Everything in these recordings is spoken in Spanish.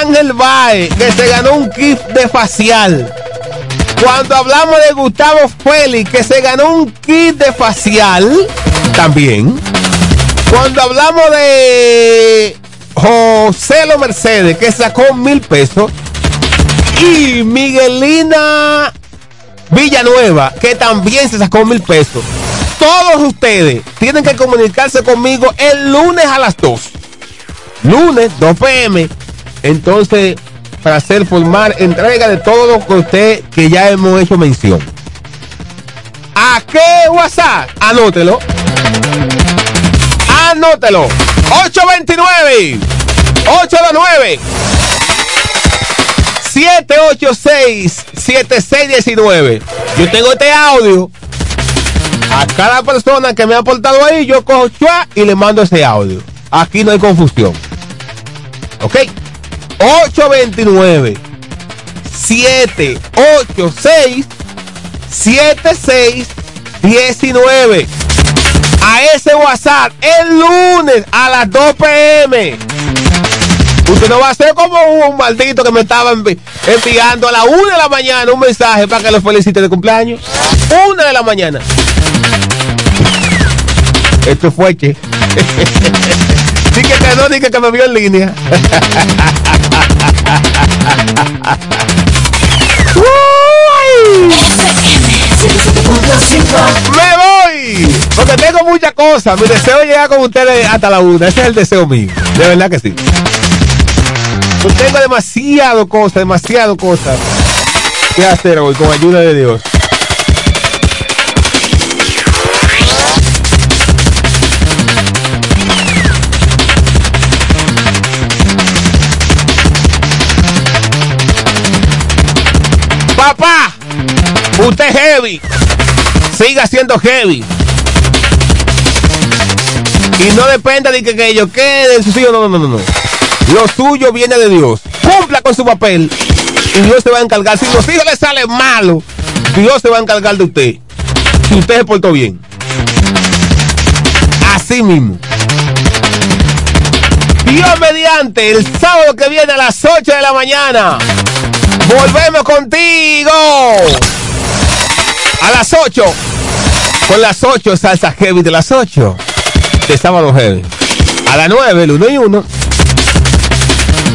Ángel Bae, que se ganó un kit de facial. Cuando hablamos de Gustavo Félix, que se ganó un kit de facial, también. Cuando hablamos de José Lo Mercedes, que sacó mil pesos. Y Miguelina Villanueva, que también se sacó mil pesos. Todos ustedes tienen que comunicarse conmigo el lunes a las 2. Lunes, 2 pm. Entonces, para hacer formar entrega de todo lo que usted que ya hemos hecho mención. ¿A qué WhatsApp? Anótelo. Anótelo. 829 829 786 7619. Yo tengo este audio. A cada persona que me ha aportado ahí, yo cojo chua y le mando ese audio. Aquí no hay confusión. ¿Ok? 829 786 7619 a ese WhatsApp el lunes a las 2 pm. Usted no va a ser como un maldito que me estaba enviando a las 1 de la mañana un mensaje para que lo felicite de cumpleaños. 1 de la mañana. Esto fue que. Ni que quedó ni que, que me vio en línea. ¡Me voy! Porque tengo muchas cosas. Mi deseo es llegar con ustedes hasta la una. Ese es el deseo mío. De verdad que sí. Yo tengo demasiado cosas, demasiado cosas que hacer hoy con ayuda de Dios. Usted heavy. Siga siendo heavy. Y no dependa de que, que queden sus hijos. No, no, no, no. Lo suyo viene de Dios. Cumpla con su papel. Y Dios se va a encargar. Si los hijos le salen malos, Dios se va a encargar de usted. Si usted se portó bien. Así mismo. Dios mediante, el sábado que viene a las 8 de la mañana. Volvemos contigo. A las 8. Con las 8, salsa heavy de las 8. De sábado heavy. A las 9, el 1 y 1.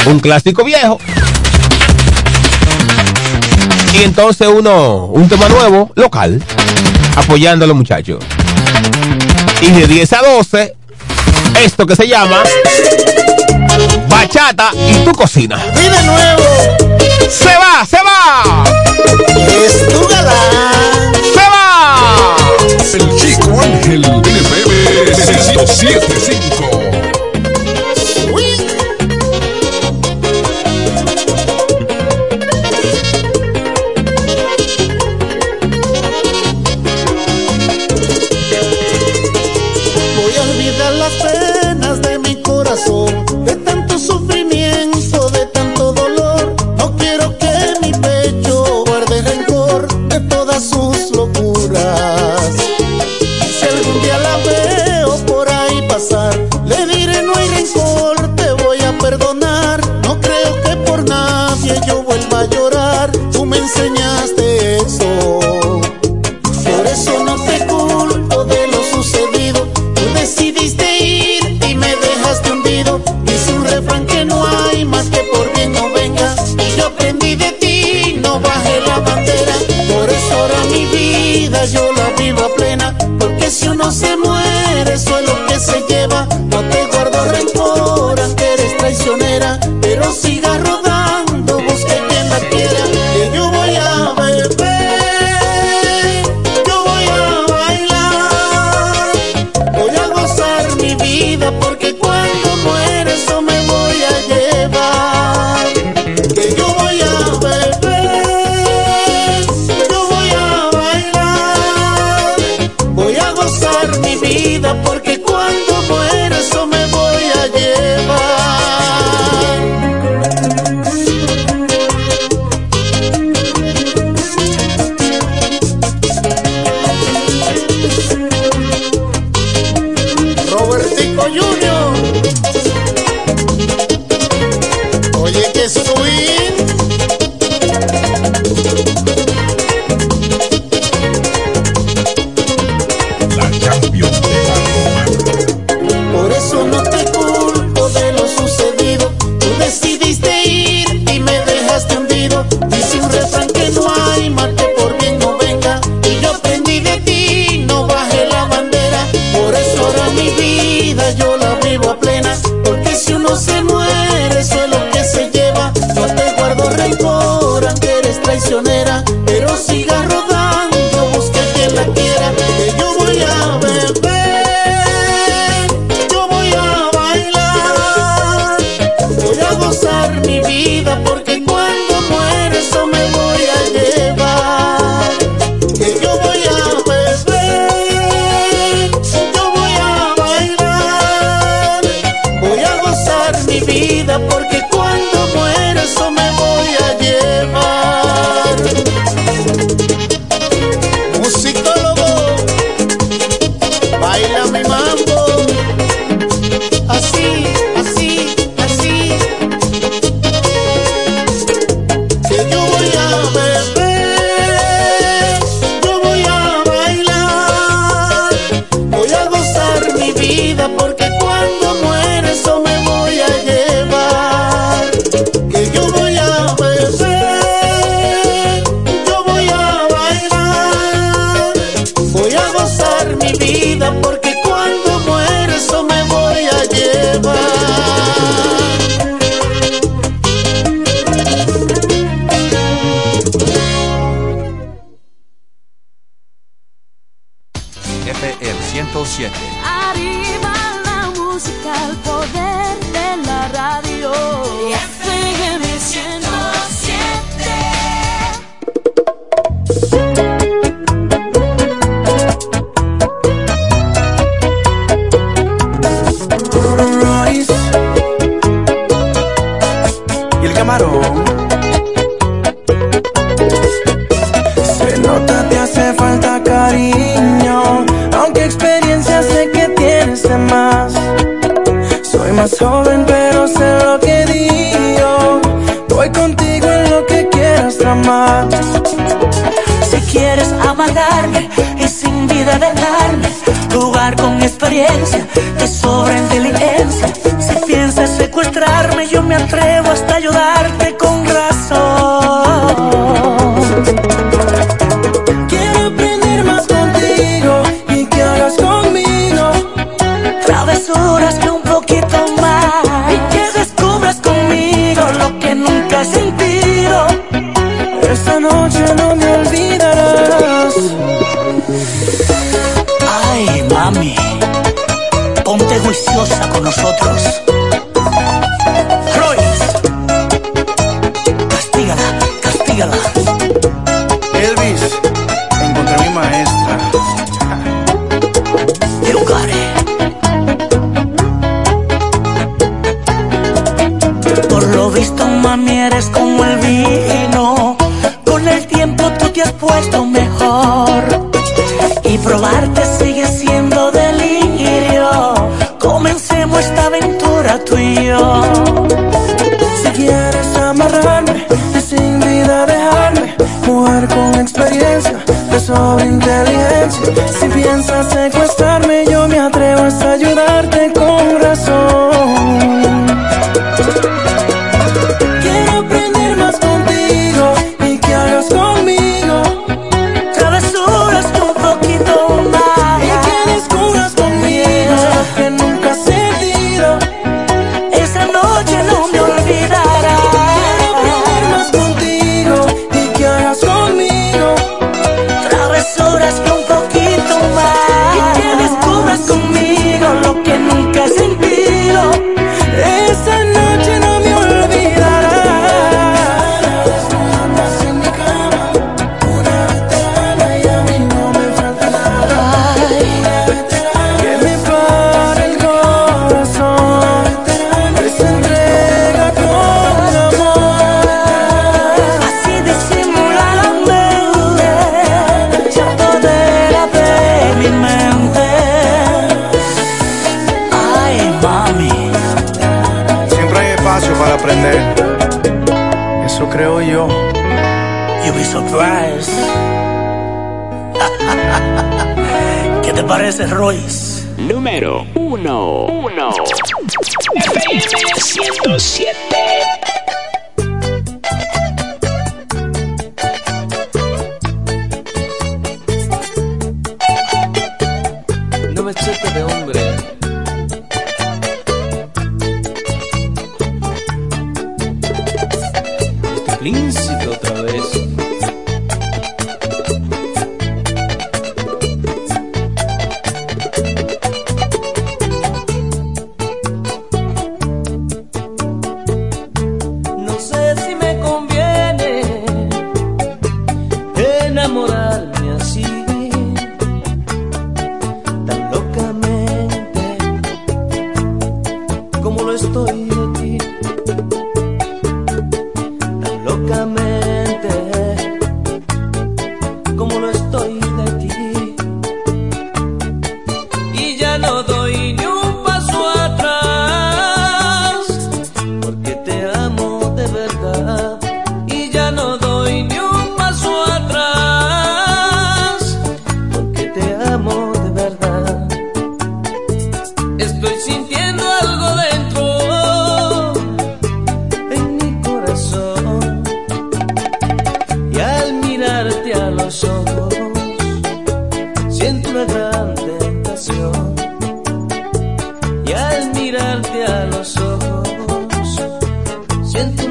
Un clásico viejo. Y entonces uno, un tema nuevo, local. Apoyando a los muchachos. Y de 10 a 12, esto que se llama Bachata y tu cocina. Y de nuevo. Se va, se va. Es tu galán. Se va. El chico Ángel NPM 1075.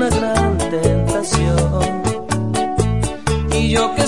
Una gran tentación. Y yo que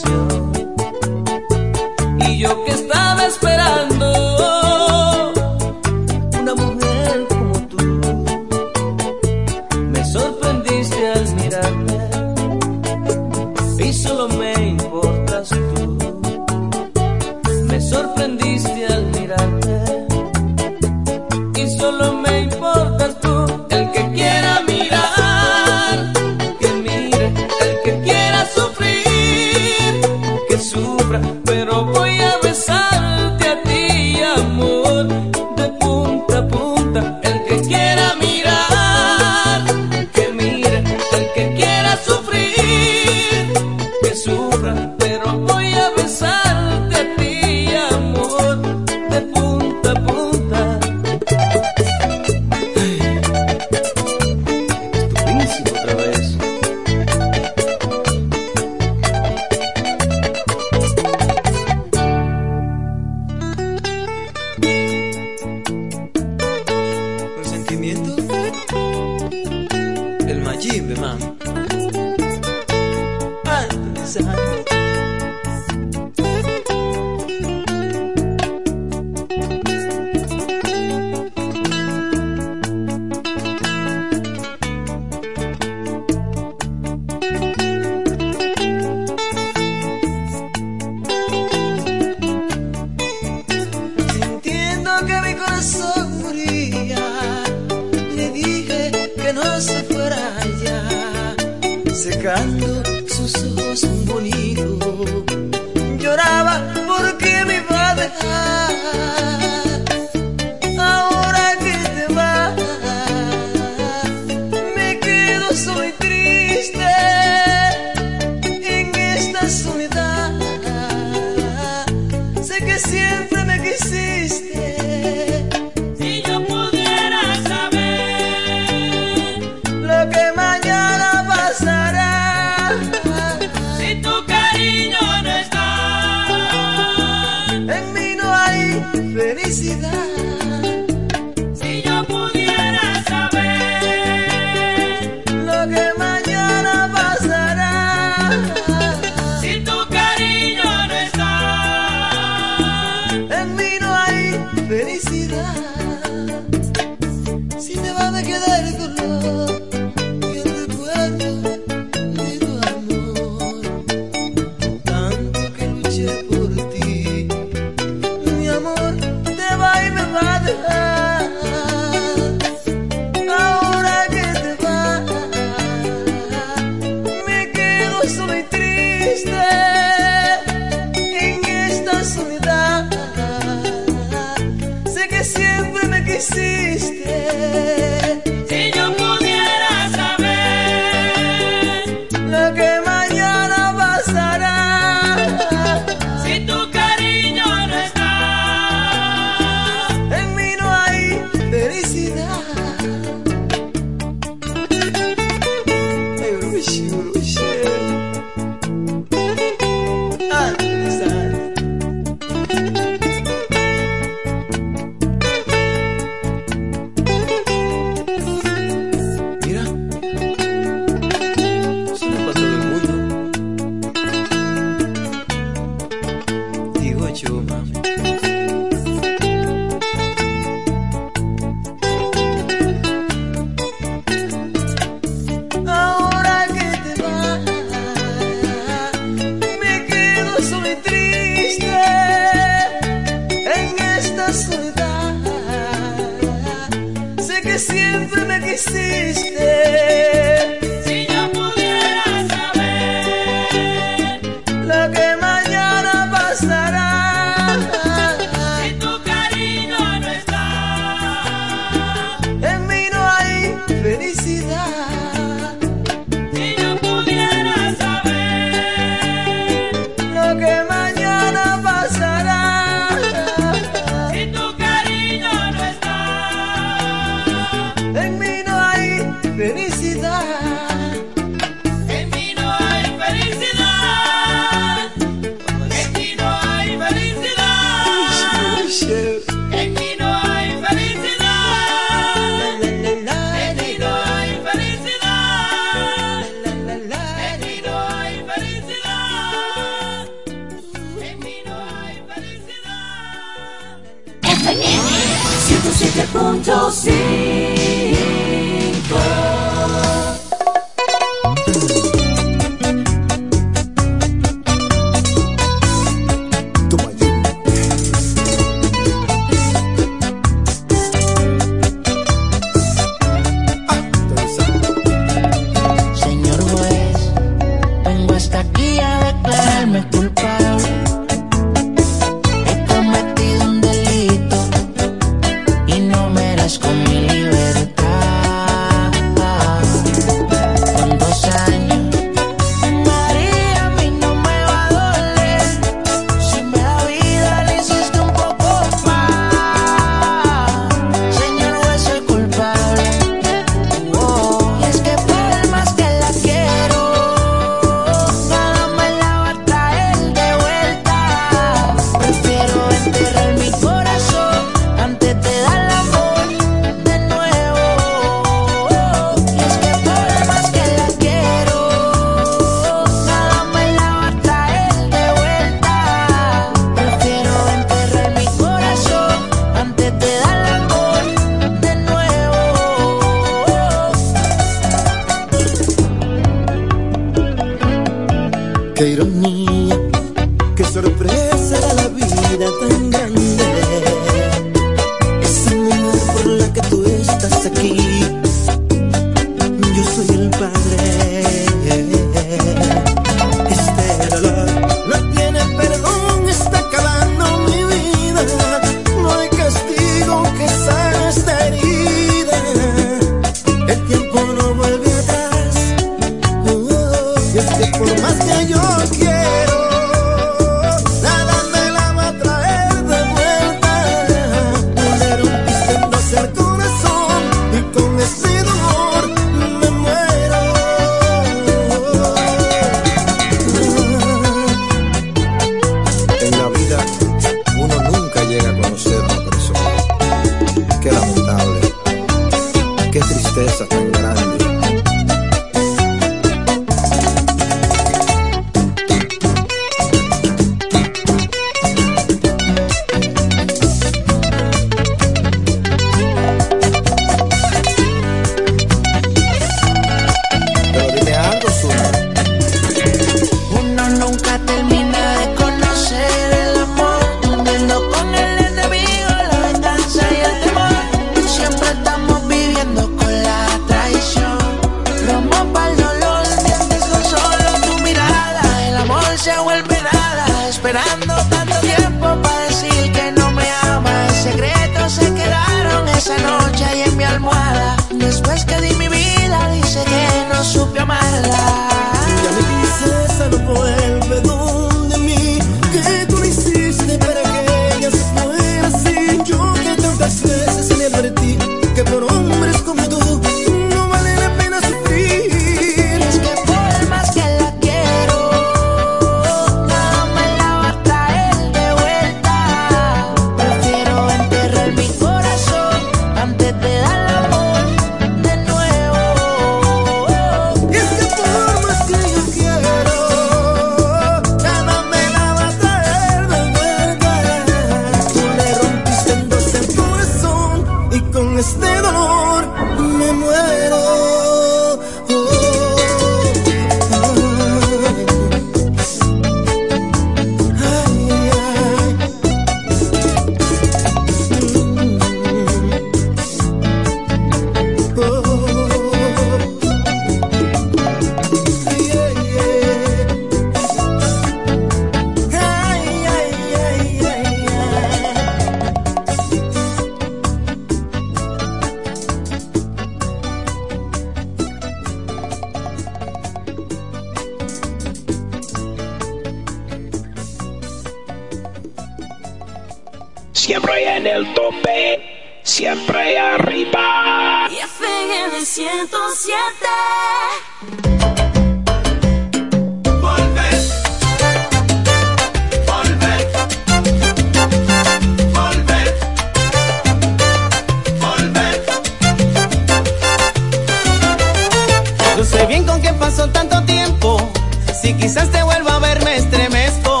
quizás te vuelva a ver me estremezco.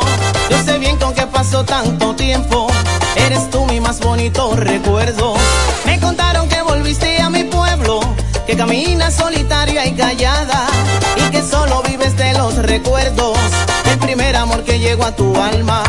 Yo sé bien con qué pasó tanto tiempo, eres tú mi más bonito recuerdo. Me contaron que volviste a mi pueblo, que caminas solitaria y callada y que solo vives de los recuerdos, el primer amor que llegó a tu alma.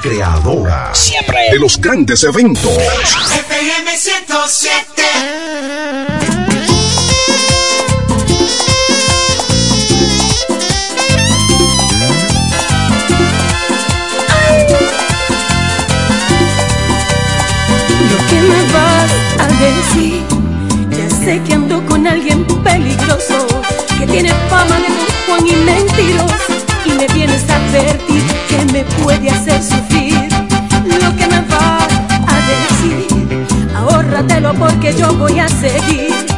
creadora de los grandes eventos. FM 107. Lo que me vas a decir, ya sé que ando con alguien peligroso, que tiene fama de Don Juan y mentiros, y me vienes a advertir me puede hacer sufrir lo que me va a decir. Ahórratelo porque yo voy a seguir.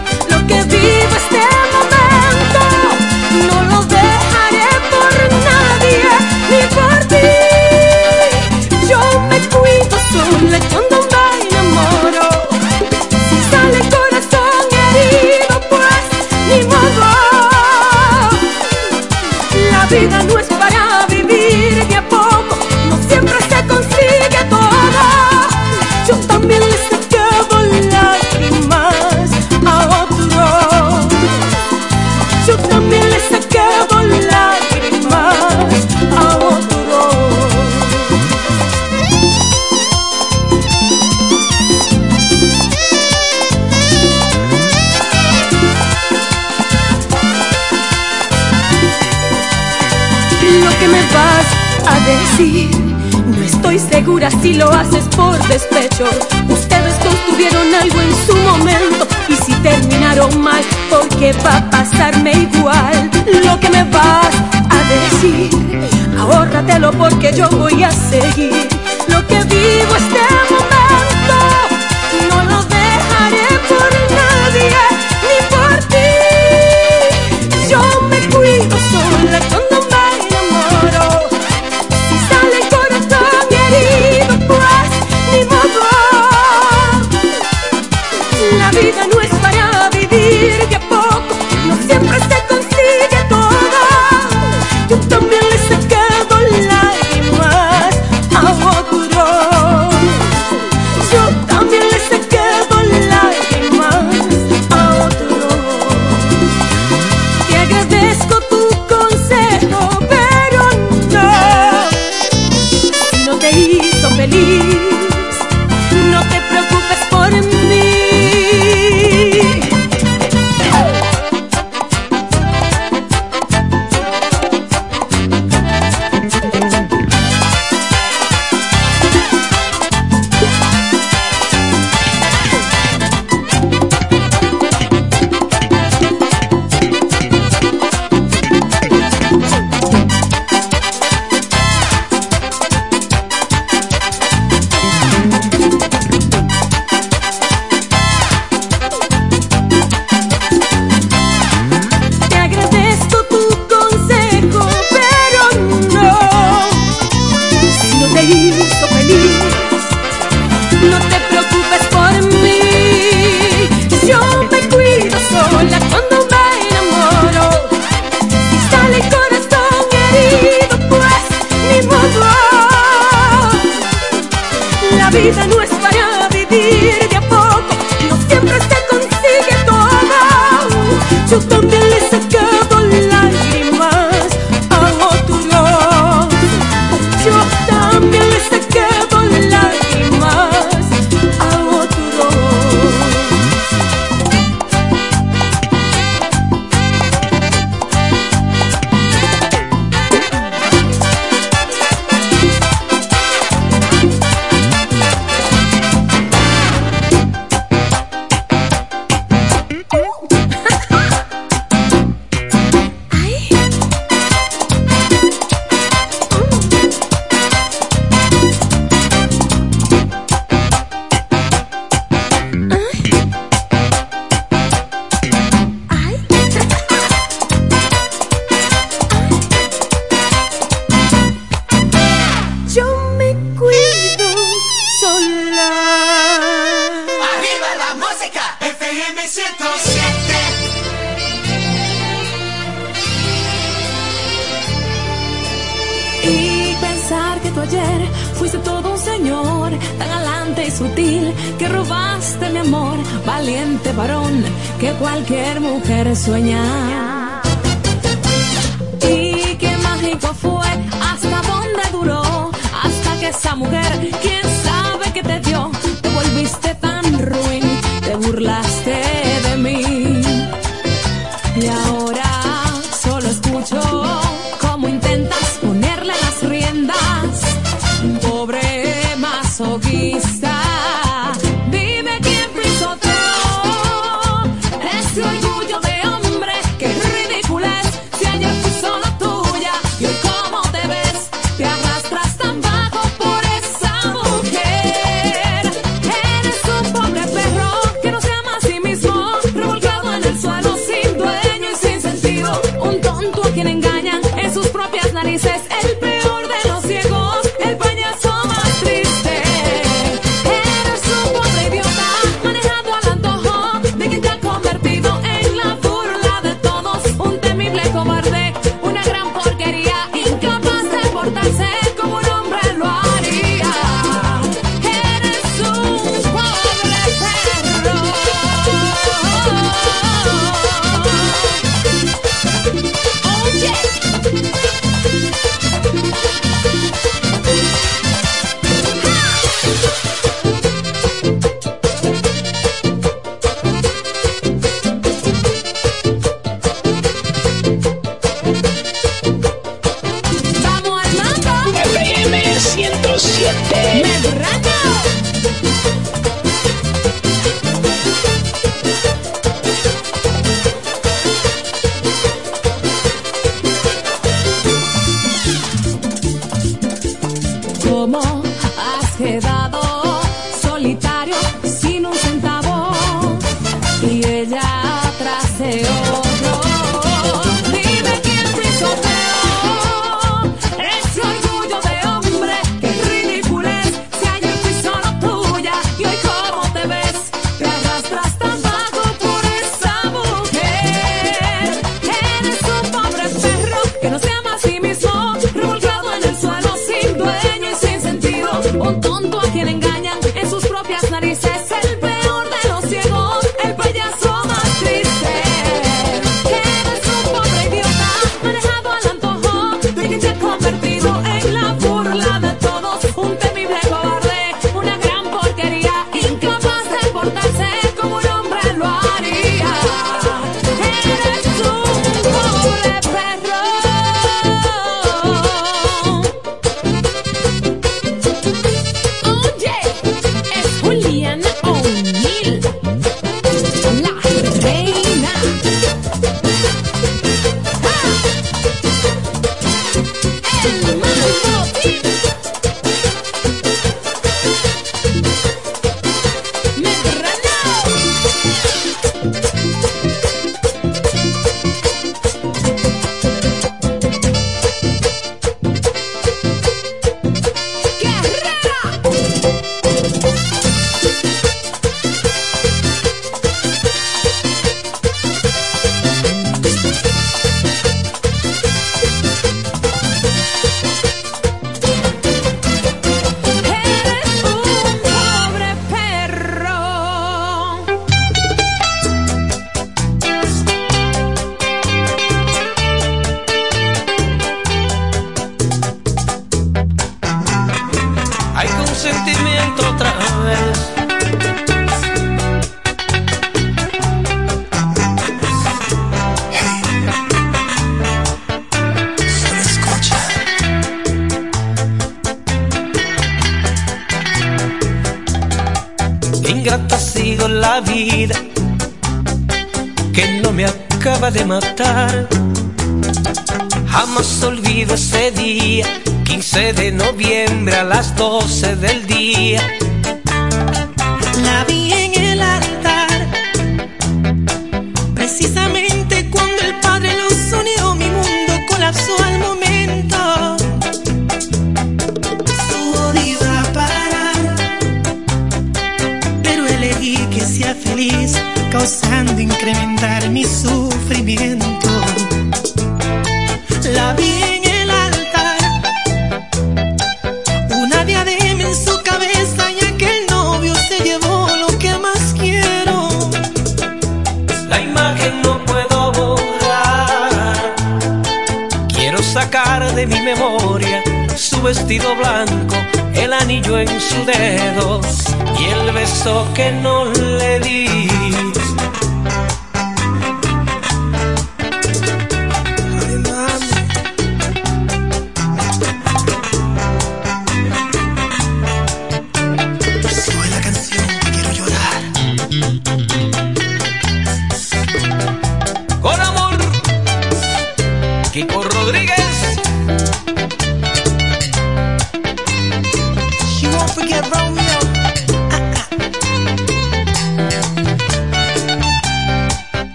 si lo haces por despecho. Ustedes construyeron algo en su momento y si terminaron mal, porque va a pasarme igual lo que me vas a decir. Ahórratelo porque yo voy a seguir lo que vivo este momento.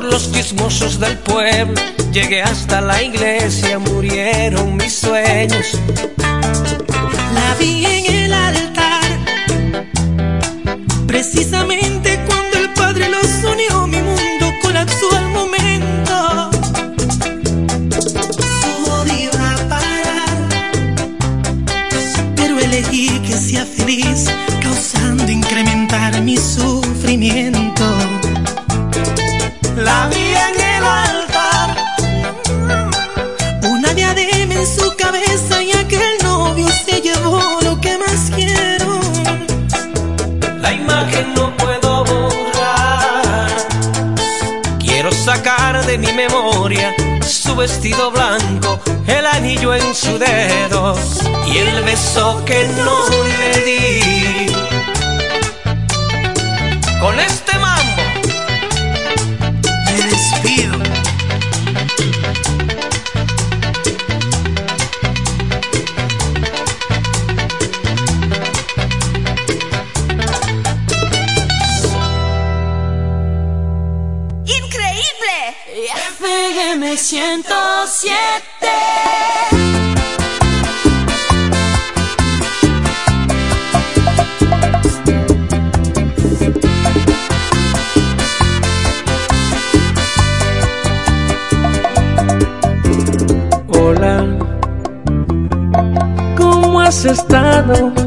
por los chismosos del pueblo. Llegué hasta la iglesia, murieron mis sueños. La vi en el altar, precisamente mi memoria su vestido blanco, el anillo en su dedo y el beso que no le di. Con este ¿cómo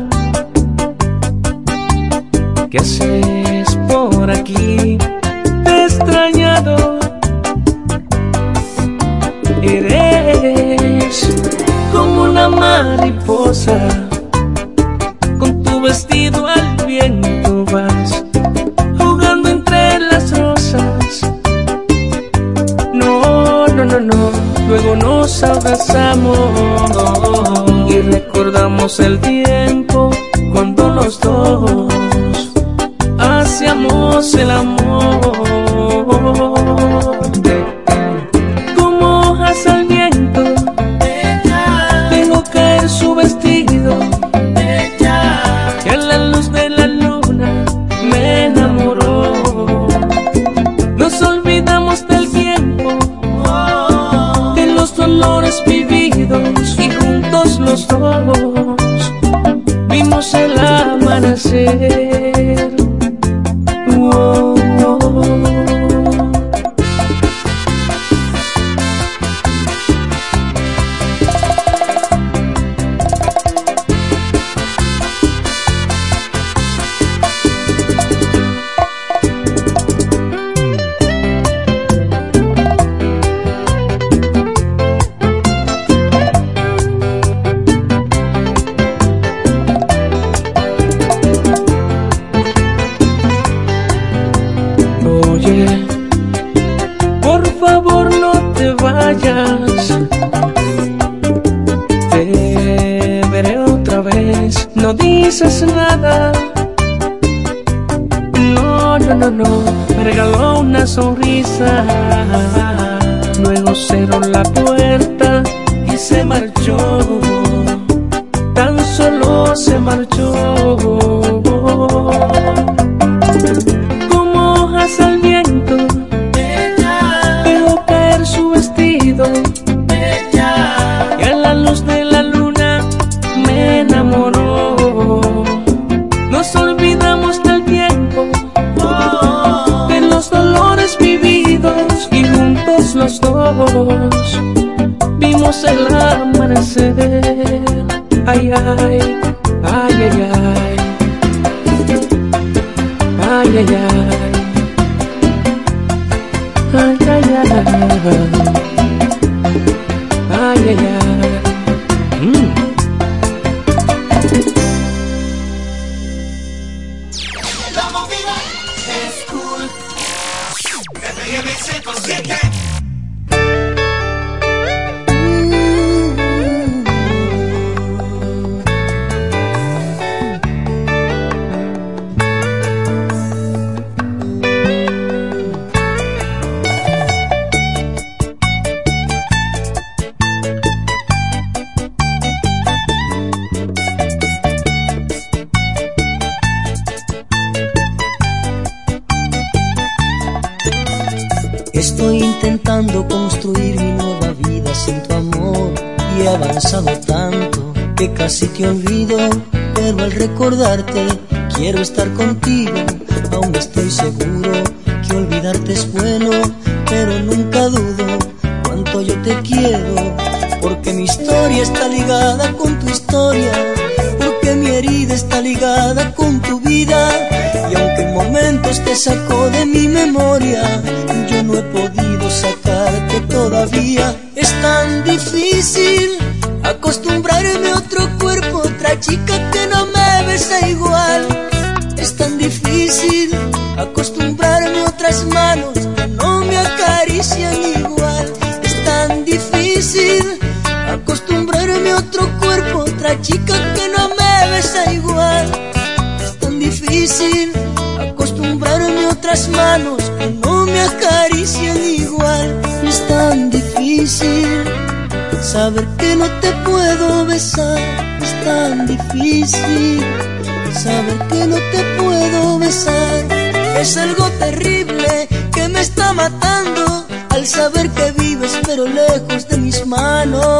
pero lejos de mis manos.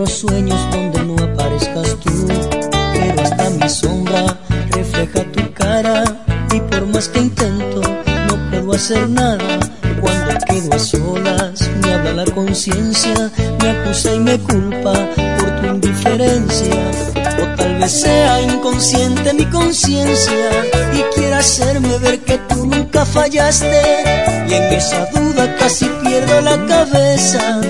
Otros sueños donde no aparezcas tú, pero hasta mi sombra refleja tu cara y por más que intento no puedo hacer nada. Cuando quedo a solas me habla la conciencia, me acusa y me culpa por tu indiferencia. O tal vez sea inconsciente mi conciencia y quiera hacerme ver que tú nunca fallaste. Y en esa duda casi pierdo la cabeza.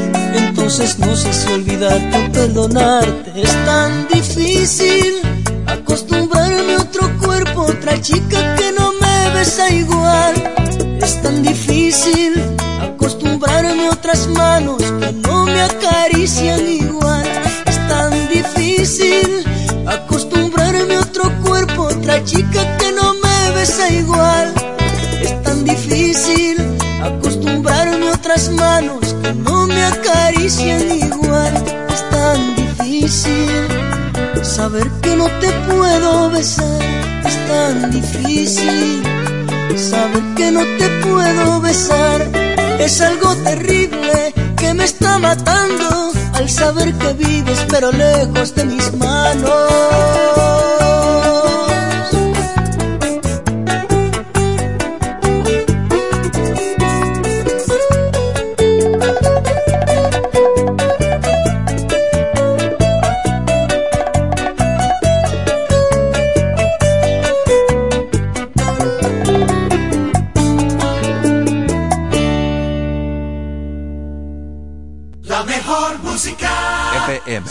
Entonces no sé si olvidarte o perdonarte. Es tan difícil acostumbrarme a otro cuerpo, otra chica que no me besa igual. Es tan difícil acostumbrarme a otras manos que no me acarician igual. Es tan difícil acostumbrarme a otro cuerpo, otra chica que no me besa igual. Es tan difícil acostumbrarme otras manos que no me acarician igual. Es tan difícil saber que no te puedo besar. Es tan difícil saber que no te puedo besar. Es algo terrible que me está matando al saber que vives pero lejos de mis manos.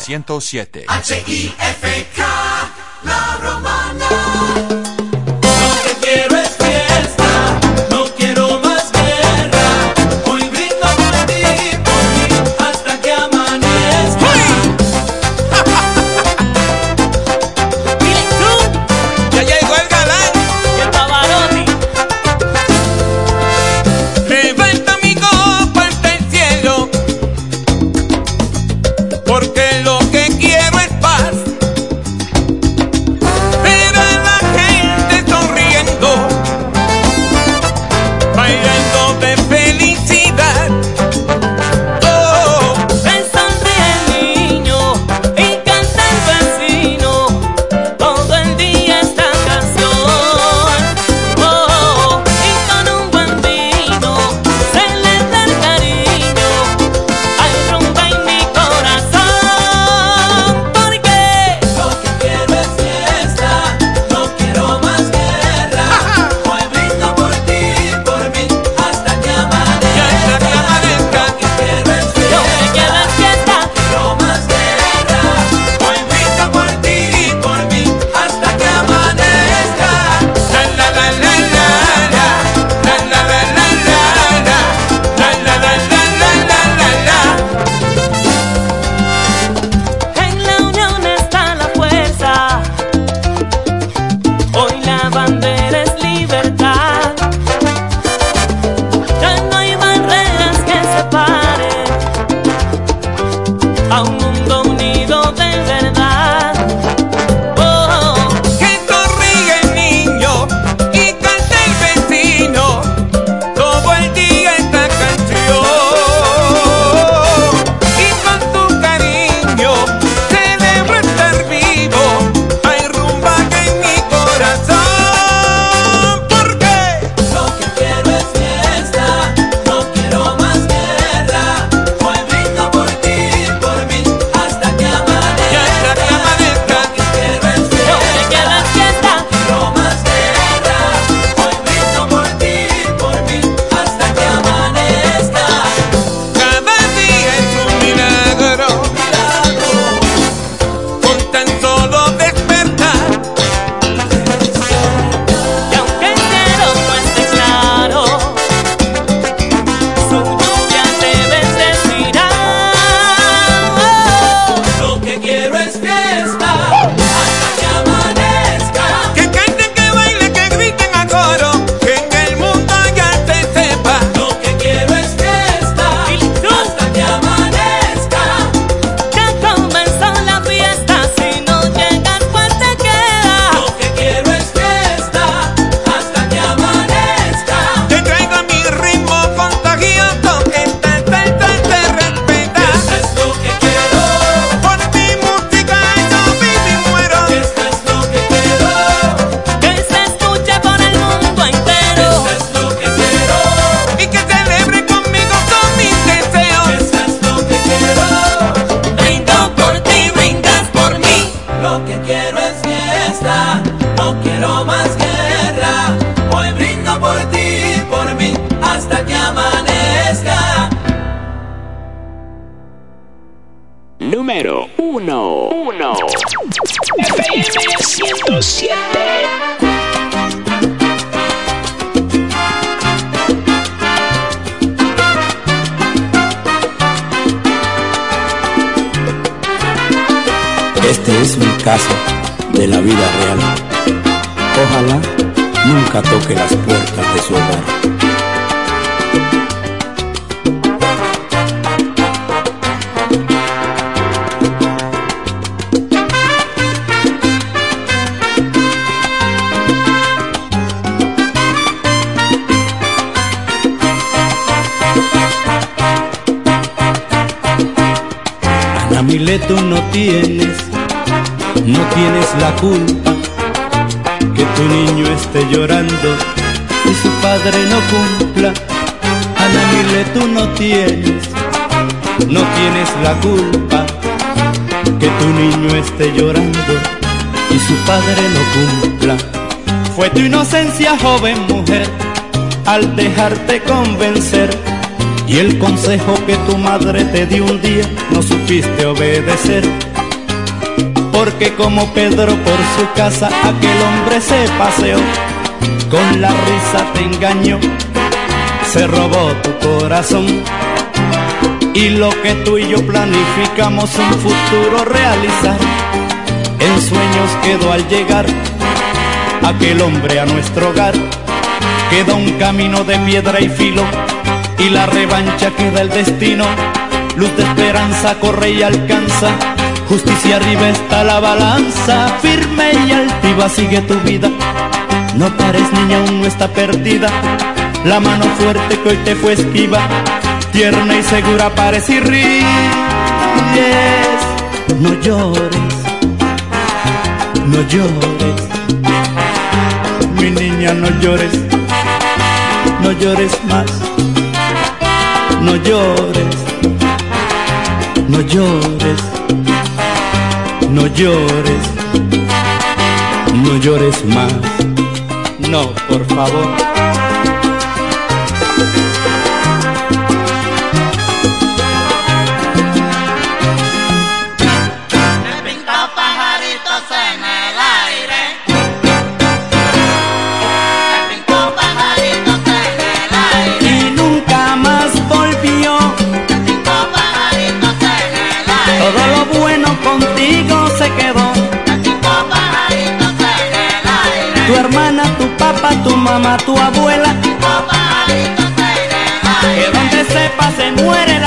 907. HIFK. De la vida real. Ojalá nunca toque las puertas de su hogar. Ana Milet, tú no tienes, no tienes la culpa que tu niño esté llorando y su padre no cumpla. Ana Milet, tú no tienes, no tienes la culpa que tu niño esté llorando y su padre no cumpla. Fue tu inocencia, joven mujer, al dejarte convencer y el consejo que tu madre te dio un día no supiste obedecer. Porque como Pedro por su casa aquel hombre se paseó, con la risa te engañó, se robó tu corazón. Y lo que tú y yo planificamos un futuro realizar, en sueños quedó al llegar aquel hombre a nuestro hogar. Queda un camino de piedra y filo y la revancha queda el destino. Luz de esperanza corre y alcanza. Justicia arriba está la balanza. Firme y altiva sigue tu vida. No pares niña, aún no está perdida. La mano fuerte que hoy te fue esquiva. Tierna y segura parece y ríes. No llores, no llores. Mi niña, no llores, no llores más no llores, no llores, no llores, no llores más, no, por favor. Papá, tu mamá, tu abuela. Aire. Que donde sepa se muere la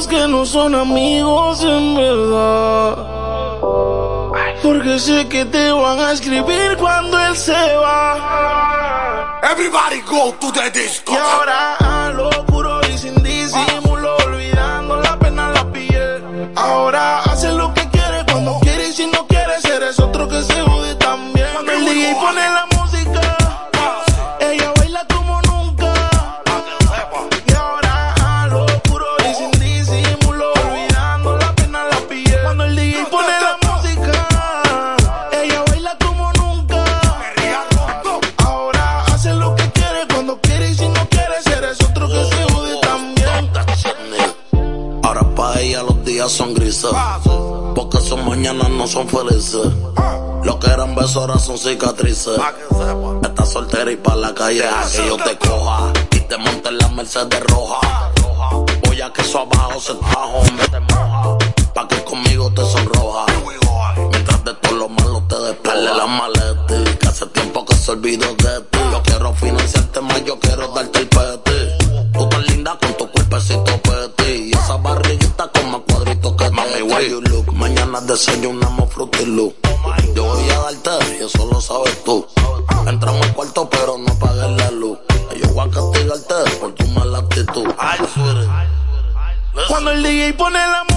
Amigos que no son amigos en verdad. Porque sé que te van a escribir cuando él se va. Everybody go to the disco. Y ahora horas son cicatrices. Estás soltera y pa' la calle, deja que yo te coja. Y te monte en la Mercedes roja. Voy a que eso abajo se tajo, me te moja. Pa' que conmigo te sonroja. Mientras de todo lo malo te despele la maleta. Que hace tiempo que se olvidó de ti. Yo quiero financiarte más, yo quiero darte el peti. Tú tan linda con tu cuerpecito peti. Y esa barriguita con más cuadritos que Mami, te Mami, you look? Mañana desayuno pone la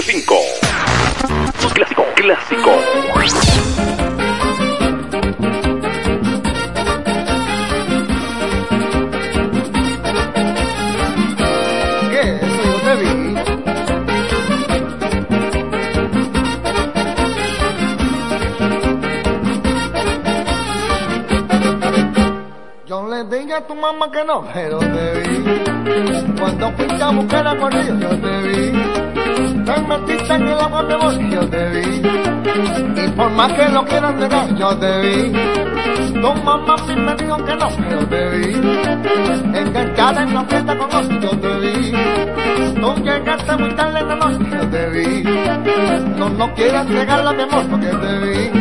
975. Clásico, clásico. Yo le diga a tu mamá que no, más que lo quieran negar, yo te vi. Tu mamá sí me dijo que no, pero te vi. En Enganchada en la fiesta con los yo te vi. Tú llegaste muy tarde en la noche, yo te vi. No, no quieras negar la amor porque te vi.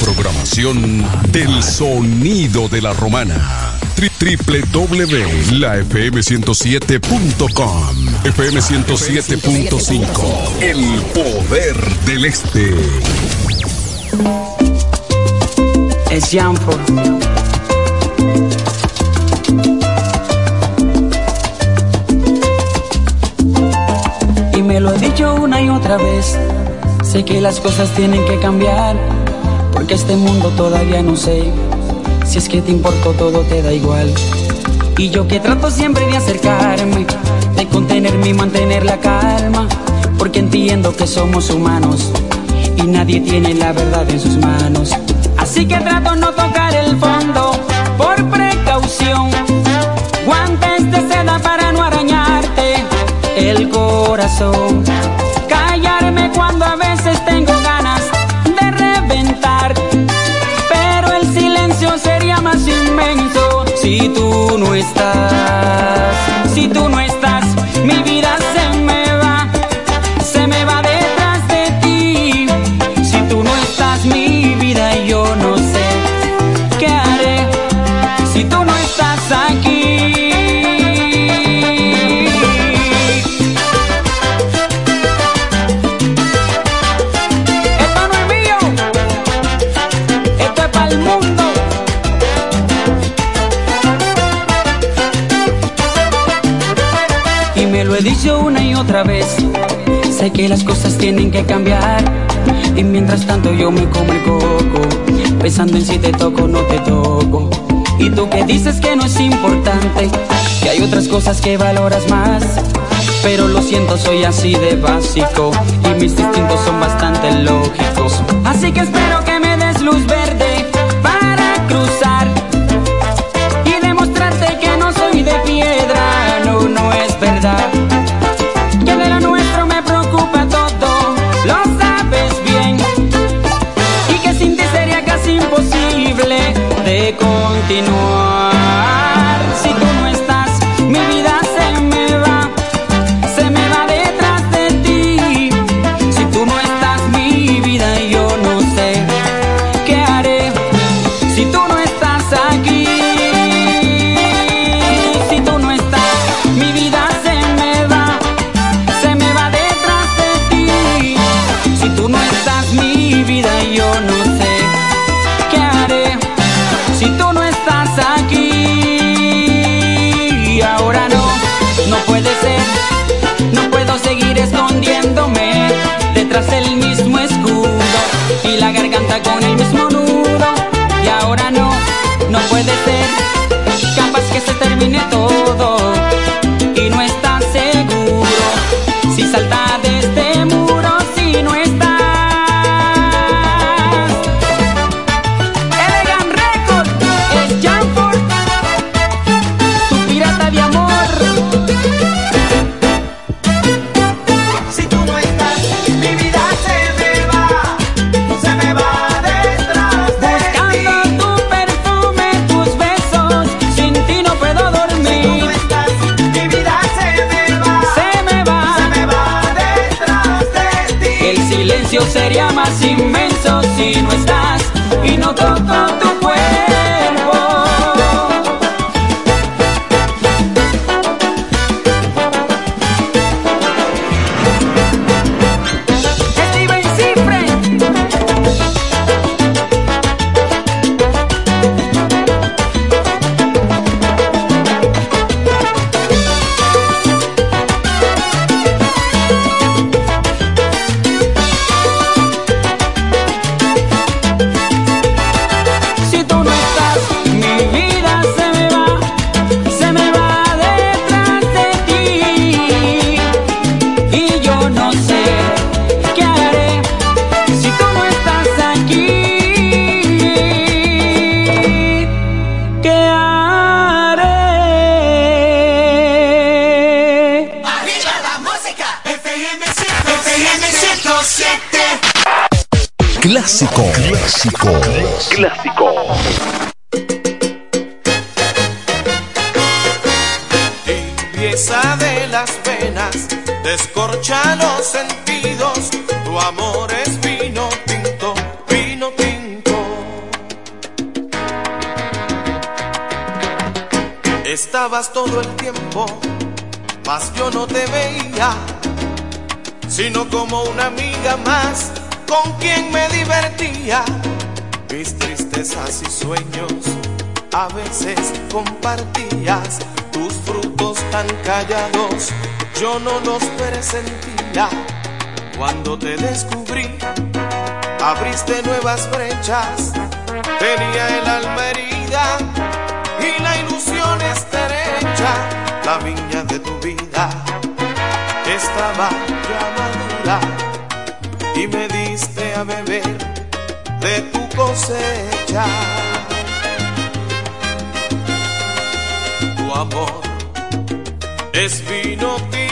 Programación del sonido de la romana. Tri- www.lafm107.com FM 107.5 El poder del este. Es Jampo. Y me lo he dicho una y otra vez. Sé que las cosas tienen que cambiar. Porque este mundo todavía no sé. Si es que te importó todo, te da igual. Y yo que trato siempre de acercarme, de contenerme y mantener la calma. Porque entiendo que somos humanos y nadie tiene la verdad en sus manos. Así que trato no tocar el fondo por precaución. Guantes de seda para no arañarte el corazón. Callarme cuando a veces tengo ganas si tú no estás. Si tú no estás, las cosas tienen que cambiar. Y mientras tanto yo me como el coco. Pensando en si te toco o no te toco. Y tú que dices que no es importante. Que hay otras cosas que valoras más. Pero lo siento, soy así de básico. Y mis instintos son bastante lógicos. Así que espero que me des luz verde puede ser, capaz que se termine todo clásico, clásico. Limpieza de las venas, descorcha los sentidos. Tu amor es vino tinto, vino tinto. Estabas todo el tiempo, mas yo no te veía, sino como una amiga más con quien me divertía. Mis tristezas y sueños a veces compartías tus frutos tan callados, yo no los presentía. Cuando te descubrí, abriste nuevas brechas, tenía el alma herida y la ilusión estrecha, la viña de tu vida estaba ya madura y me diste a beber de tu cosecha. Tu amor es vino tinto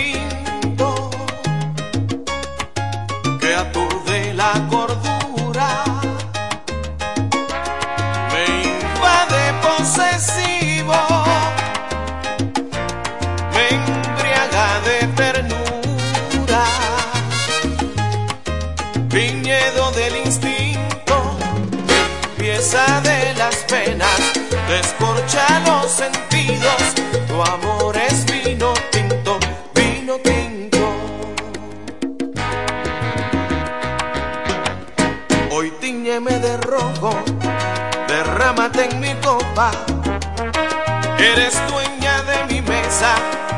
sentidos, tu amor es vino tinto, vino tinto. Hoy tiñeme de rojo, derrámate en mi copa. Eres dueña de mi mesa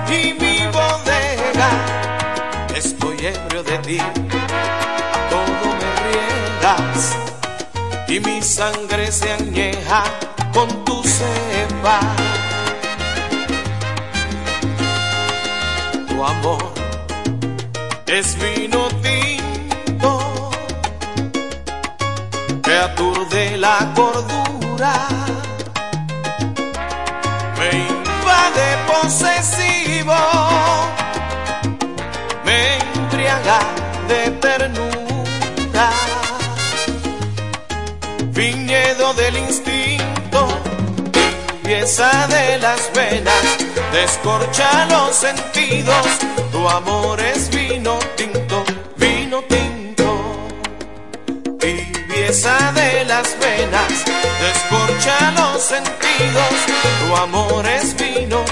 y mi bodega. Estoy ebrio de ti, todo me riegas. Y mi sangre se añeja con tu cepa. Es vino tinto que aturde la cordura, me invade posesivo, me embriaga de ternura, viñedo del instinto, pieza de las venas, descorcha los sentidos, tu amor es los sentidos, tu amor es vino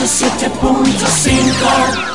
107.5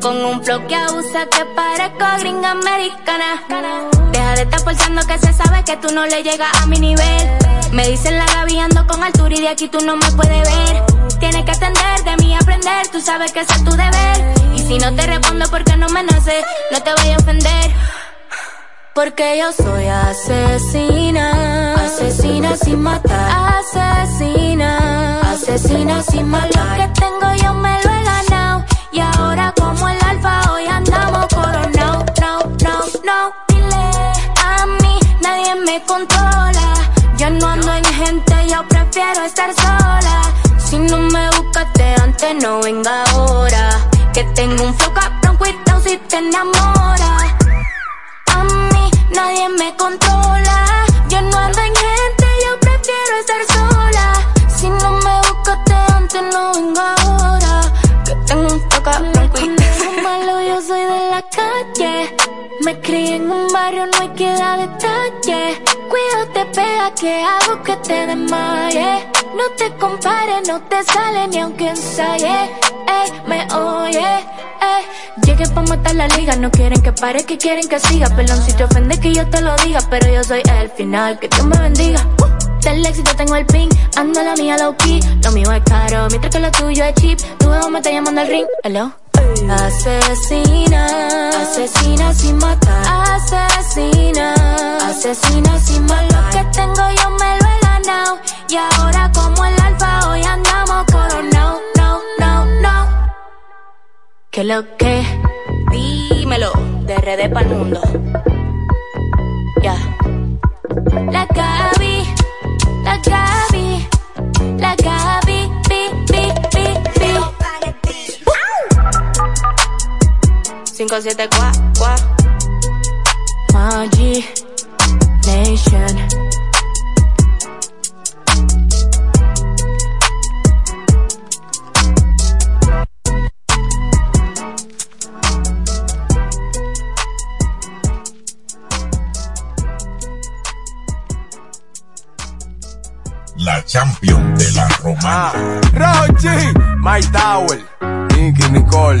con un flow que abusa, que parezco gringa americana. Deja de estar forzando que se sabe que tú no le llegas a mi nivel. Me dicen la Gaby ando con altura y de aquí tú no me puedes ver. Tienes que atender de mí aprender, tú sabes que ese es tu deber. Y si no te respondo porque no me nace, no te voy a ofender. Porque yo soy asesina, asesina sin matar, asesina, asesina sin matar. Lo que tengo yo me lo controla, yo no ando en gente, yo prefiero estar sola. Si no me buscaste antes, no venga ahora. Que tengo un flow que hago que te desmaye. No te compares, no te sale ni aunque ensaye. Ey, me oye, ey. Llegué pa' matar la liga, no quieren que pare, que quieren que siga. Pelón, si te ofende que yo te lo diga, pero yo soy el final, que Dios me bendiga. Uh, del éxito tengo el pin, anda la mía low key. Lo mío es caro, mientras que lo tuyo es cheap. Tu me está llamando al ring, hello. Asesina, asesina sin matar. Asesina, asesina sin matar. Lo que tengo yo me lo he ganado. Y ahora como el alfa hoy andamos coronado. No, no, no. ¿Qué lo que? Dímelo, de RD para el mundo. Ya. La Gaby, la Gaby, la Gaby, 574 Magi Nation La champion de la romana. Rochi, My Tower, Nicky, Nicole,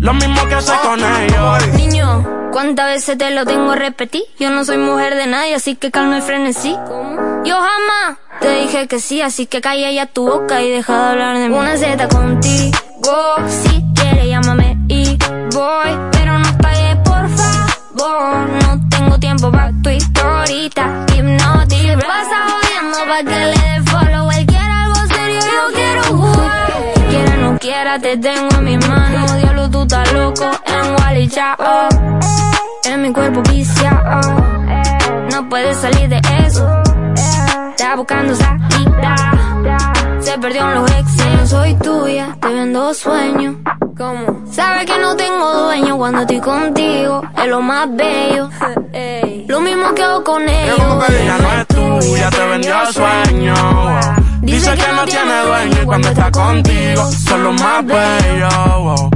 Lo mismo que hace con ellos. Niño, ¿cuántas veces te lo tengo a repetir? Yo no soy mujer de nadie, así que calma el frenesí. Yo jamás te dije que sí, así que calla ya tu boca y deja de hablar de mí. Una Z contigo, si quieres llámame y voy, pero no calles por favor. No tengo tiempo para tu historita, hipnotic. Pasa jodiendo pa' que le dé follow. Él quiere algo serio, yo quiero jugar. Quiera no quiera, te tengo en mis manos. Tú estás loco en Wally chao. En mi cuerpo viciado. No puedes salir de eso. Está buscando salida. Se perdió en los ex. No soy tuya, te vendo sueños. ¿Cómo? Sabe que no tengo dueño cuando estoy contigo. Es lo más bello. Lo mismo que hago con ellos. Ella no es tuya, te vendió sueño. Dice que no tiene dueño y cuando está contigo son los más bellos.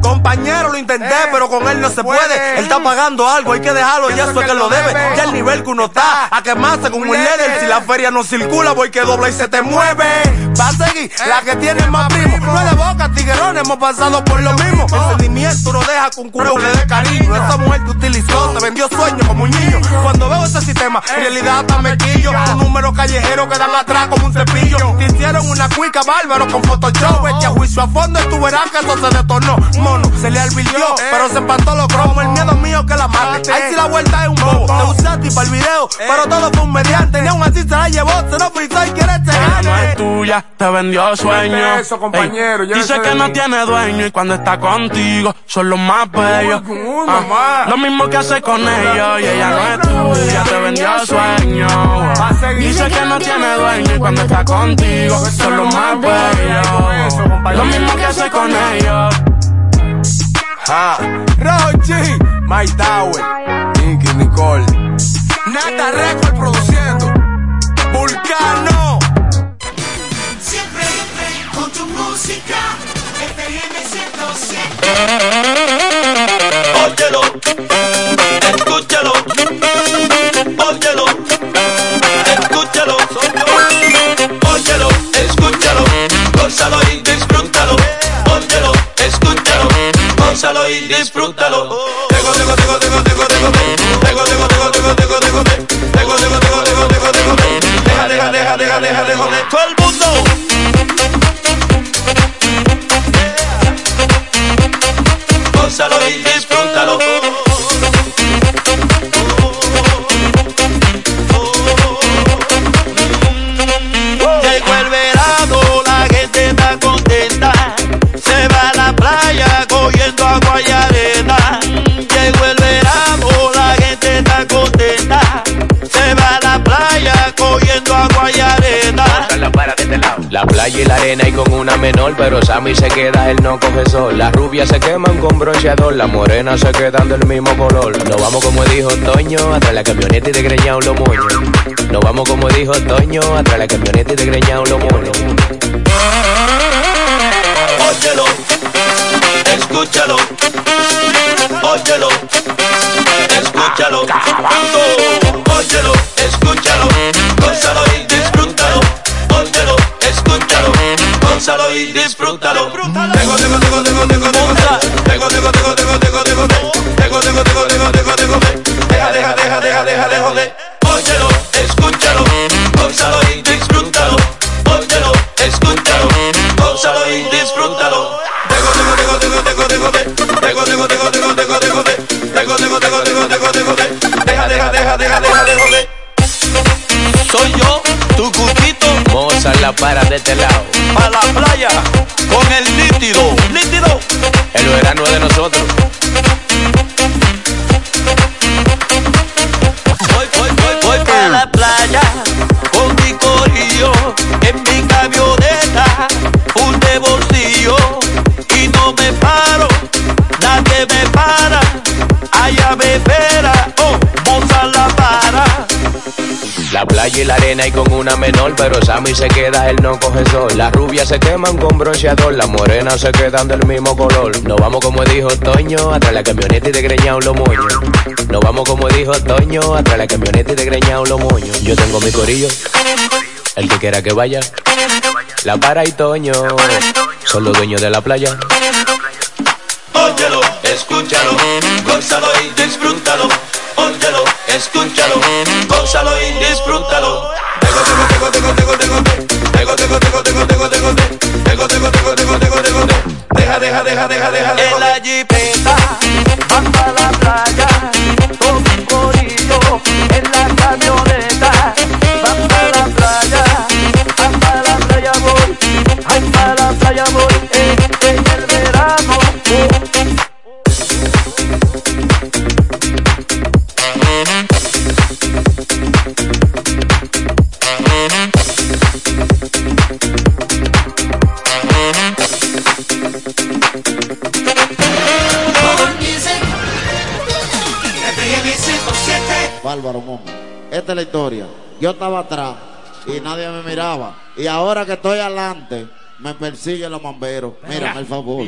Compañero, lo intenté, pero con él no se puede. Él está pagando algo, hay que dejarlo, ya eso es que lo debe. Ya el nivel que uno está, a quemarse como un líder. Si la feria no circula, voy que dobla y se te mueve. Va a seguir la que tiene más primo. No es de boca, tiguerón, hemos pasado por lo mismo. El sentimiento no deja un culo le dé cariño. Esa mujer te utilizó, te vendió sueños como un niño. Cuando veo ese sistema, en realidad hasta me quillo. Un número callejero que dan atrás como un cepillo. Te hicieron una cuica bárbaro con Photoshop. Este a juicio a fondo y tú verás que eso se detornó. Mono, se le advirtió, pero se empantó los cromos. El miedo mío que la mate. Ahí sí la vuelta es un bobo. Te usé a ti para el video, pero todo fue un mediante. Ni aún así se la llevó, se lo frizó y quiere este Ella no es tuya, te vendió sueño. Eso, compañero, Ey, llévese dice que no mí. tiene dueño y cuando está contigo son los más bellos. uy, Ah, lo mismo que hace con ellos y ella no es tuya, te vendió sueño. Dice que no tiene dueño y cuando está contigo son los más bellos. Lo mismo que hace con ellos. Ah, Rochi, Mike Tower, Nicky Nicole, Nata Record produciendo. Vulcano. Siempre con tu música, FM 107. Óyelo, escúchalo, óyelo, escúchalo, óyelo, escúchalo, gózalo y disfrútalo, disfrútalo. Tego, tego, tego, tego, tego, tego, tego, tego, tego, deja, deja, deja, deja, deja, deja, playa y la arena y con una menor, pero Sammy se queda, él no coge sol. Las rubias se queman con bronceador, las morenas se quedan del mismo color. Nos vamos como dijo Toño, atrás la camioneta y de greñado los moños. Nos vamos como dijo Toño, atrás la camioneta y de greñado los moños. Óyelo, escúchalo, óyelo, escúchalo, óyelo, escúchalo, gózalo y disfrútalo, escúchalo, gózalo y disfrútalo. Tego, tego, tego, tego, tego, tego, tego, tego, tego, tego, tego, tego, tego, tego, tego, tego, tego, tego, deja, deja, deja, deja, deja, deja, joder. Óyelo, escúchalo, gózalo y disfrútalo, óyelo, escúchalo, gózalo y disfrútalo. Tego, tego, tego, tego, tego, tego, tego, tego, tego, tego, tego, tego, tego, tego, tego, tego, tego, tego, deja, deja, deja, deja, deja, deja, joder. Soy yo, tu Moza la para de este lado. a la playa, con el nítido, nítido. El verano es de nosotros. La playa y la arena y con una menor, pero Sammy se queda, él no coge sol. Las rubias se queman con bronceador, las morenas se quedan del mismo color. Nos vamos como dijo Toño, atrás la camioneta y de greñado los moños. Nos vamos como dijo Toño, atrás la camioneta y de greñado los moños. Yo tengo mi corillo El que quiera que vaya. La para y Toño son los dueños de la playa. Óyelo, escúchalo, gózalo y disfrútalo. Óyelo, escúchalo, gózalo y disfrútalo. Tego, tego, tego, tego, tego, tego, tego, tego, tego, tego, tego, tego, tego, tego, tego, tego, tego, tego, deja, deja, deja, deja, deja, Es la historia. Yo estaba atrás y nadie me miraba. Y ahora que estoy adelante, me persiguen los bomberos. Mírame el favor.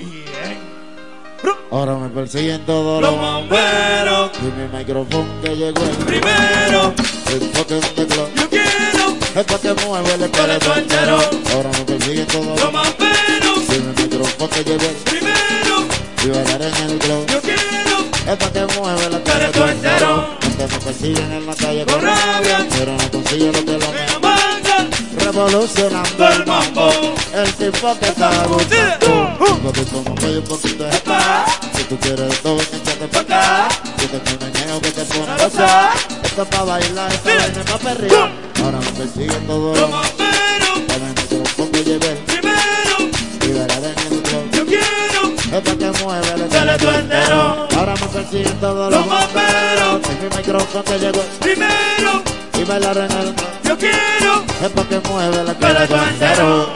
Ahora me persiguen todos los bomberos. Y mi micrófono que llegó el primero. El toque de. Yo quiero. Es pa' que mueve el esqueleto entero. Ahora me persiguen todos los bomberos. Y mi micrófono que llegó el primero. Y bailar en el club. Yo quiero. Es pa' que mueve el esqueleto entero. Antes me persiguen en la calle con rabia. Pero no consigue lo que lo me. Revolucionando el mambo. El tipo que está buscando. Un poquito mambo y un poquito de paz. Si tú quieres todo, échate pa' acá. Tengo un ñeo que te pone a gozar. Esto es pa' bailar, esta vaina es pa' perrear. Ahora me persiguen todos los micrófono que llevé. Primero. Esta que mueve, dale tú entero. Ahora más sencillo en todos los bomberos. En mi micrófono te llegó primero. Y bailar en el Yo quiero. Esta que mueve, la cara tú entero.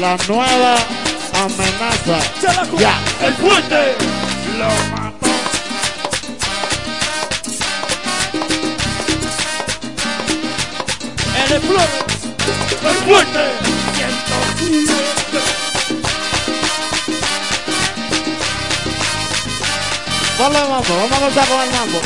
La nueva amenaza. Ya, yeah. el fuerte lo mató. El explota. El fuerte. Ponle el mambo, vamos a comenzar con el mambo.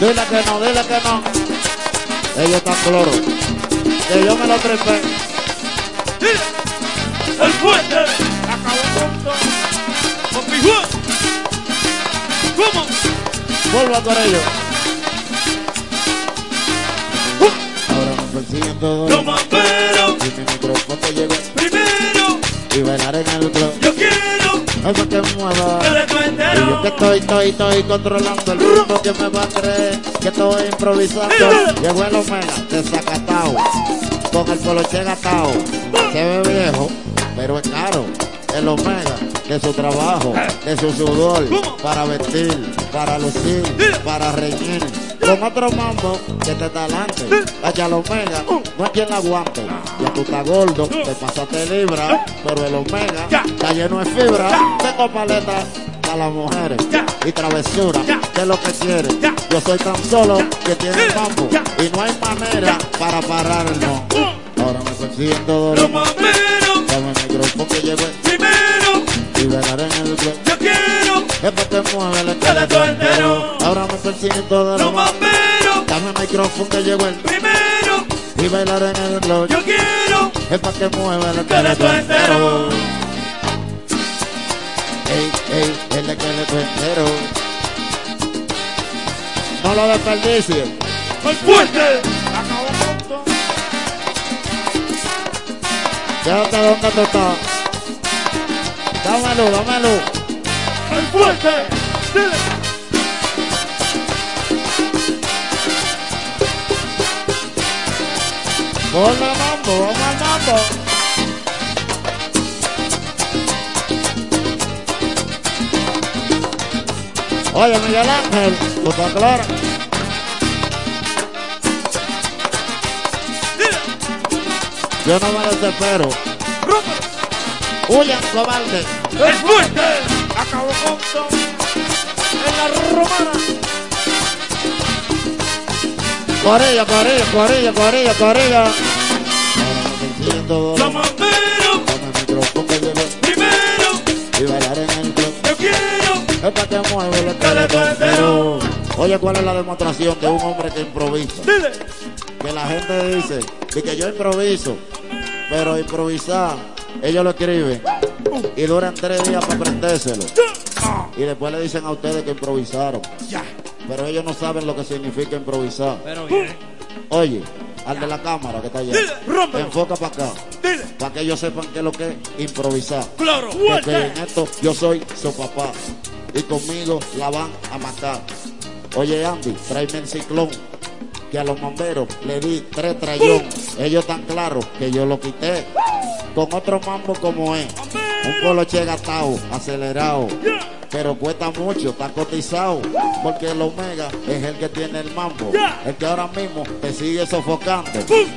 Dile que no, dile que no. Ellos están cloro. Que yo me lo trepé. El fuerte. Pijuan. ¿Cómo? Vuelva por ellos. Ahora me persiguen todos Los bomberos. Y mi micrófono llegó Primero. y bailar en el club. Yo quiero. Eso que mueva. Entero. Y yo que estoy, estoy, estoy controlando el ritmo que me va a creer que estoy improvisando. Llegó el Omega, desacatado, con el poloche gatao. Se ve viejo, pero es caro. El Omega, de su trabajo, de su sudor, para vestir, para lucir, para reñir. Con otro mambo que te talante. Vaya el Omega, no hay quien la aguante. Ya tú estás gordo, te pasaste libra, pero el Omega está lleno de fibra. Tengo paletas a las mujeres y travesura de lo que quieren. Yo soy tan solo que tiene mambo y no hay manera para parar el no. Ahora me persiguen todos los. Dame el micrófono que llevé Primero. y bailar en el club. Yo quiero. Es para que mueve el esqueleto entero. Ahora me persiguen todos los bomberos. Dame el micrófono que llevé Primero. y bailar en el club. Yo quiero. Es para que mueva el esqueleto entero. Ey, ey, el esqueleto entero. No lo desperdicies. El fuerte. Levanta boca, tota. Dámalo, dámalo. ¡El fuerte! ¡Dile! Hola, mambo, vamos al mambo. Oye, Miguel Ángel, puta clara. Yo no me desespero. Huyan, cobarde. El fuerte. Acabó con todo. En la romana. Corilla, corilla, corilla, corilla, corilla. que llevé primero, y bailar en el club. yo quiero Es para que mueve el esqueleto entero. Oye, ¿cuál es la demostración de un hombre que improvisa? Dile. Que la gente dice de que yo improviso, pero improvisar, ellos lo escriben y duran tres días para aprendérselo. Y después le dicen a ustedes que improvisaron. Pero ellos no saben lo que significa improvisar. Pero bien. Oye, al de la cámara que está allá, Dile, enfoca para acá. Dile. Para que ellos sepan qué es lo que es improvisar. Claro. Porque en esto yo soy su papá. Y conmigo la van a matar. Oye, Andy, tráeme el ciclón. Que a los bomberos le di tres trayón. Ellos tan claros que yo lo quité. Con otro mambo como es. Un poloche gastado, acelerado. Pero cuesta mucho, está cotizado. Porque el Omega es el que tiene el mambo. El que ahora mismo te sigue sofocando.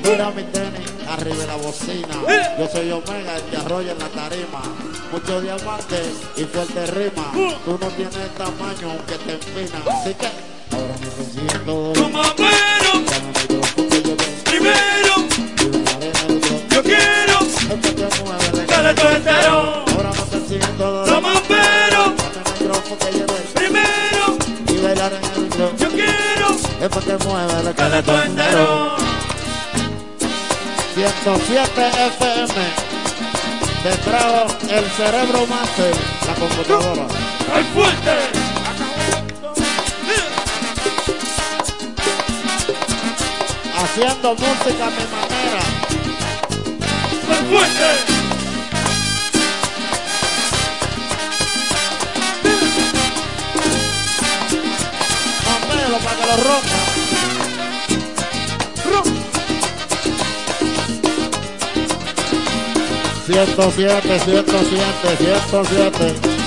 Mira mi tenis, arriba de la bocina. Yo soy Omega, el que arrolla en la tarima. Muchos diamantes y fuerte rima. Tú no tienes el tamaño aunque te empina. Así que el club. yo quiero Es para que mueva el esqueleto esqueleto entero. 107 FM. Te trago el cerebro master, la computadora. ¡Al fuerte! haciendo música a mi manera. ¡Más fuerte! Rompelo para que lo rompa. Rom. 107, 107, 107.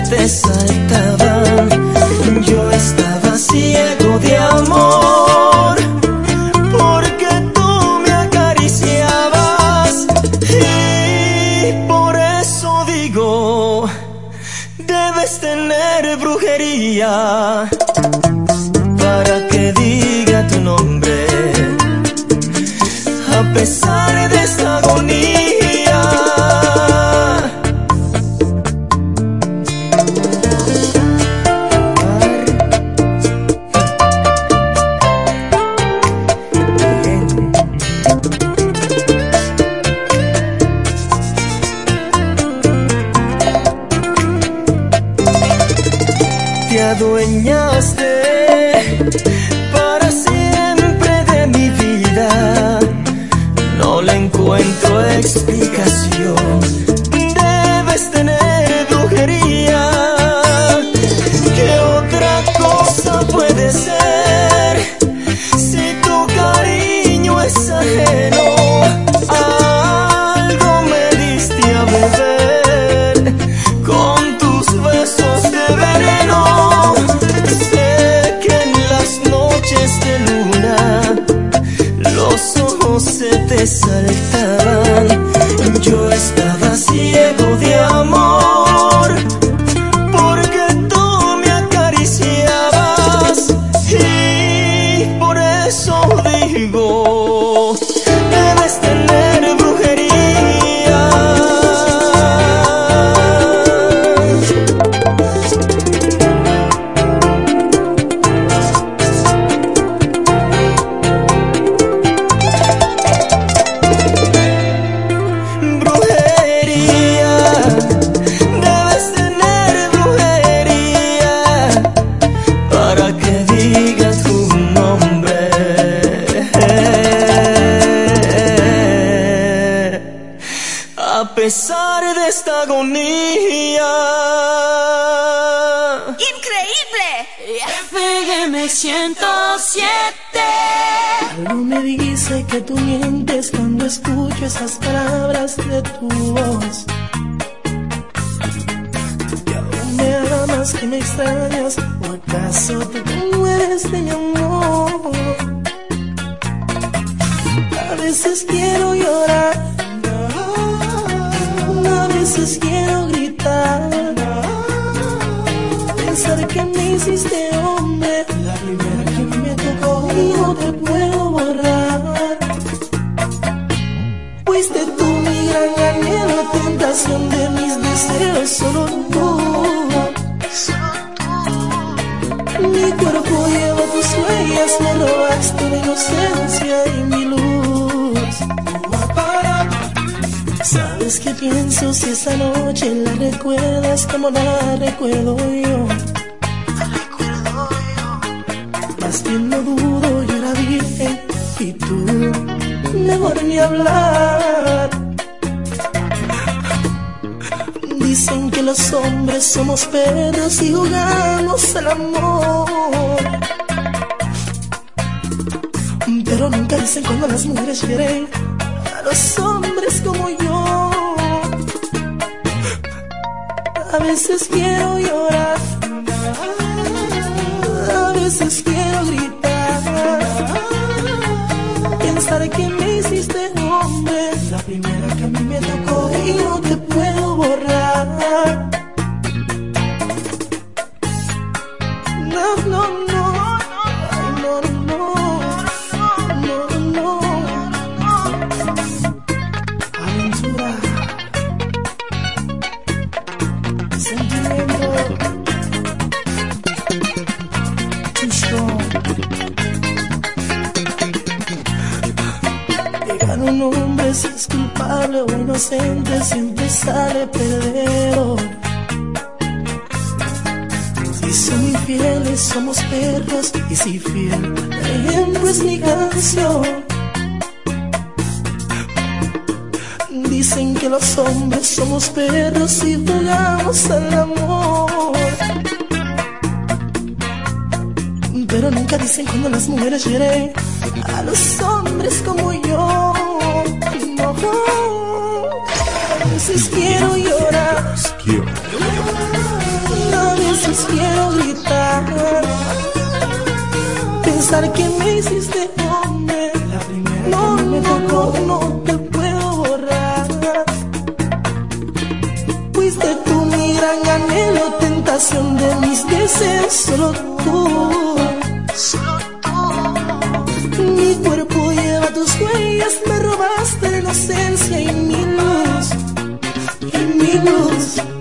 Te saltaban. pesar de que me hiciste hombre, la primera que a mí me tocó y no te somos perros y jugamos al amor. Pero nunca dicen cuando las mujeres hieren a los hombres como yo. No. A veces quiero llorar. A veces quiero gritar. Pensar que me hiciste hombre. No, no, no, no. de mis deseos, solo tú. Solo tú. Mi cuerpo lleva tus huellas, me robaste la inocencia y mi luz. Y mi luz.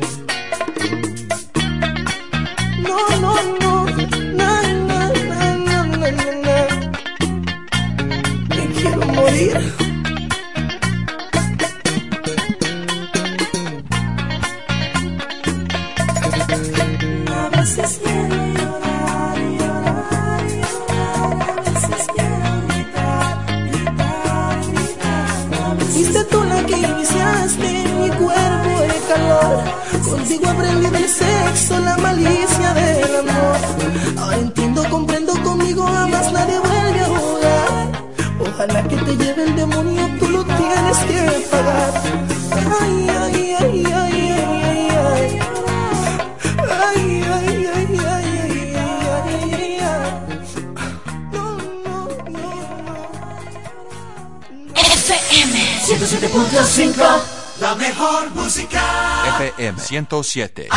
107.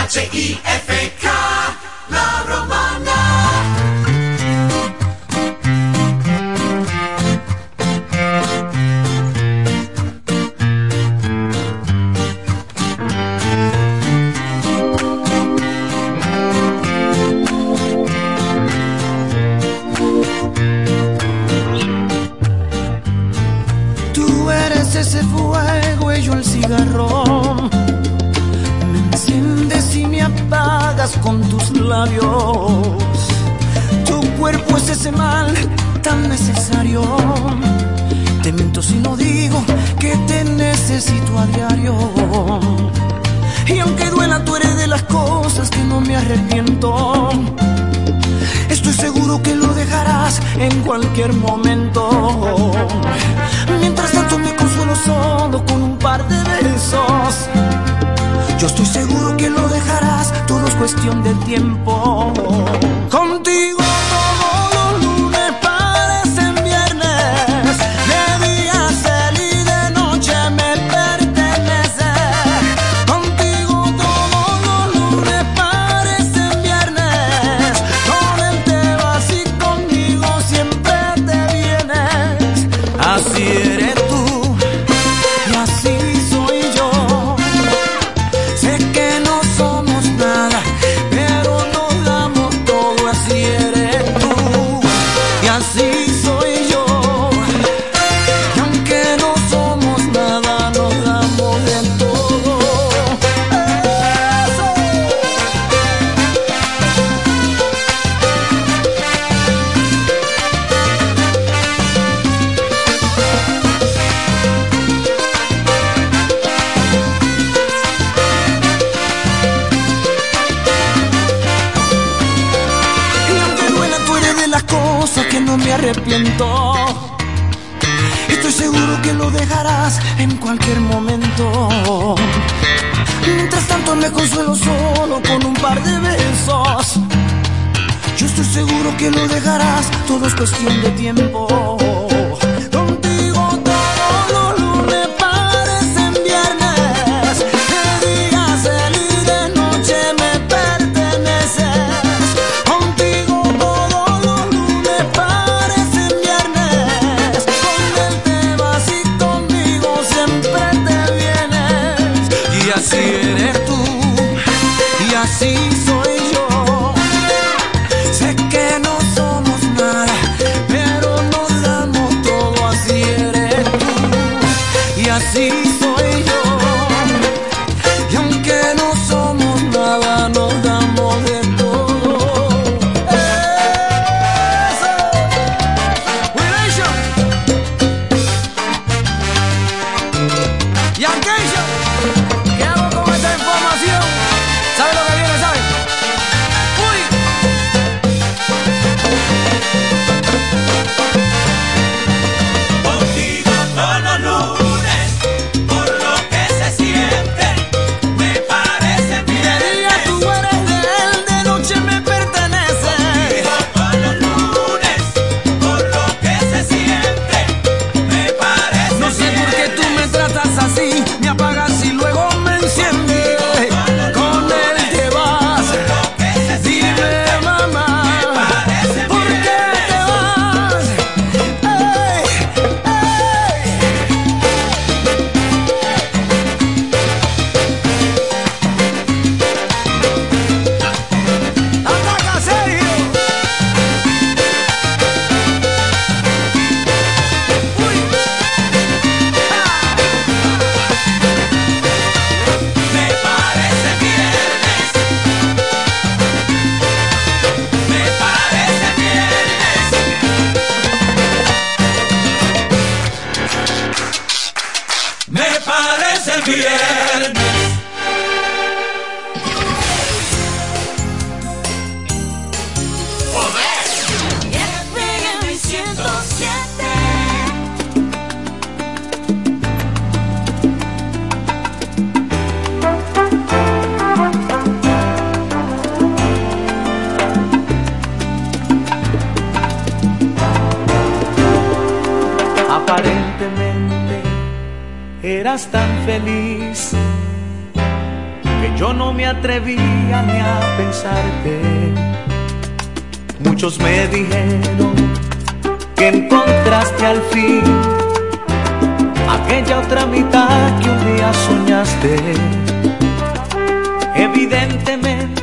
Evidentemente,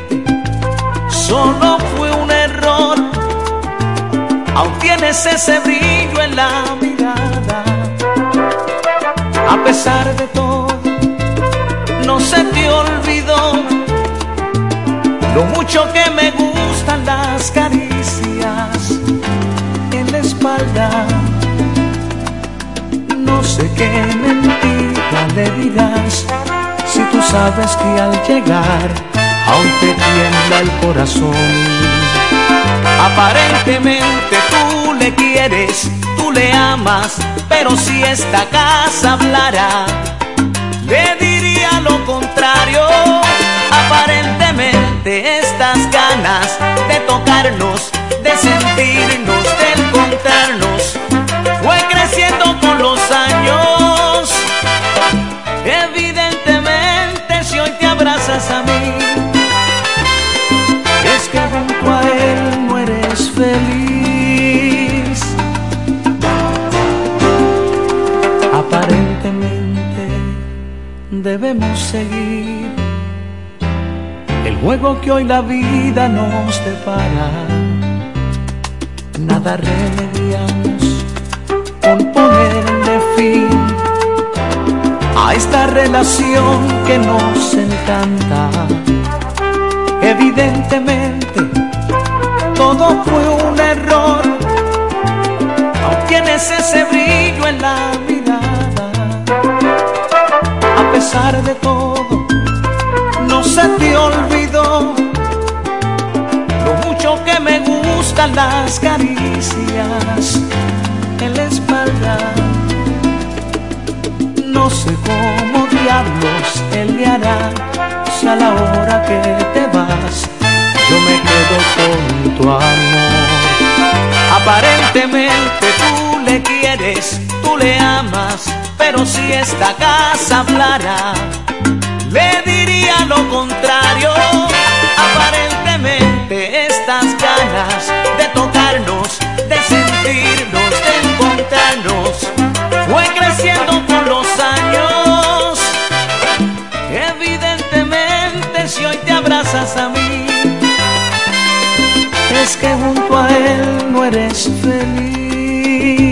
solo fue un error. Aún tienes ese brillo en la mirada. A pesar de todo, no se te olvidó lo mucho que me gustan las caricias en la espalda. No sé qué mentira le dirás si tú sabes que al llegar aún te tiembla el corazón. Aparentemente tú le quieres, tú le amas, pero si esta casa hablara, le diría lo contrario. Aparentemente estas ganas de tocarnos, de sentirnos, de encontrarnos, fue creciendo con los años. Debemos seguir el juego que hoy la vida nos depara. Nada remediamos con ponerle fin a esta relación que nos encanta. Evidentemente, todo fue un error. Aún tienes ese brillo en la mirada. De todo, no se te olvidó lo mucho que me gustan las caricias en la espalda. No sé cómo diablos él le hará si a la hora que te vas yo me quedo con tu amor. Aparentemente tú le quieres, tú le amas, pero si esta casa hablara, le diría lo contrario. Aparentemente estas ganas de tocarnos, de sentirnos, de encontrarnos, fue creciendo con los años. Evidentemente si hoy te abrazas a mí, es que junto a él no eres feliz.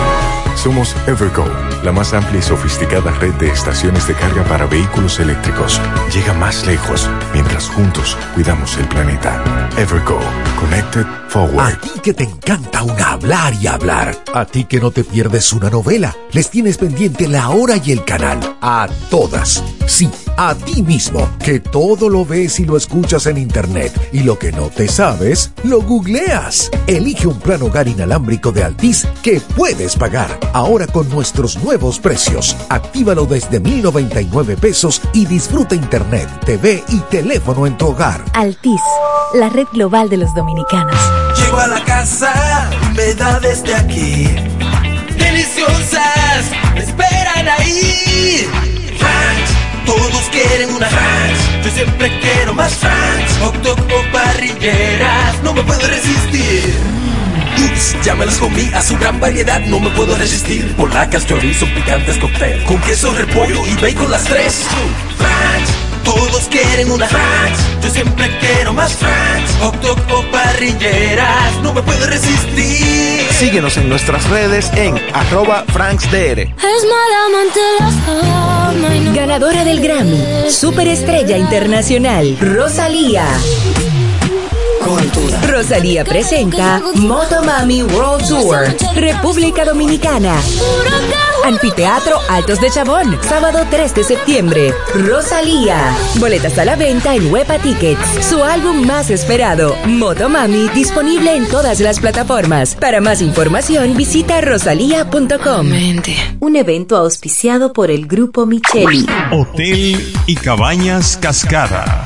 Somos Evergo, la más amplia y sofisticada red de estaciones de carga para vehículos eléctricos. Llega más lejos mientras juntos cuidamos el planeta. Evergo, Connected Forward. A ti que te encanta un hablar y hablar. A ti que no te pierdes una novela. Les tienes pendiente la hora y el canal. A todas. Sí, a ti mismo, que todo lo ves y lo escuchas en internet. Y lo que no te sabes, lo googleas. Elige un plan hogar inalámbrico de Altis que puedes pagar. Ahora con nuestros nuevos precios. Actívalo desde 1099 pesos y disfruta internet, TV y teléfono en tu hogar. Altis, la red global de los dominicanos. Llego a la casa, me da desde aquí. Deliciosas, me esperan ahí. Todos quieren una Franks. Yo siempre quiero más Franks. Hot dog o parrilleras, no me puedo resistir. Ups, ya me las comí a su gran variedad, no me puedo resistir. Polacas, chorizo, picantes, cóctel. Con queso, repollo y bacon las tres. Franks, todos quieren una Franks. Yo siempre quiero más Franks. Hot dog o parrilleras, no me puedo resistir. Síguenos en nuestras redes en arroba franksdr. Ganadora del Grammy, Superestrella Internacional, Rosalía. Rosalía presenta Motomami World Tour, República Dominicana. Anfiteatro Altos de Chabón, sábado 3 de septiembre. Rosalía. Boletas a la venta en Huepa Tickets. Su álbum más esperado, Motomami, disponible en todas las plataformas. Para más información, visita rosalía.com. Un evento auspiciado por el Grupo Micheli. Hotel y Cabañas Cascada.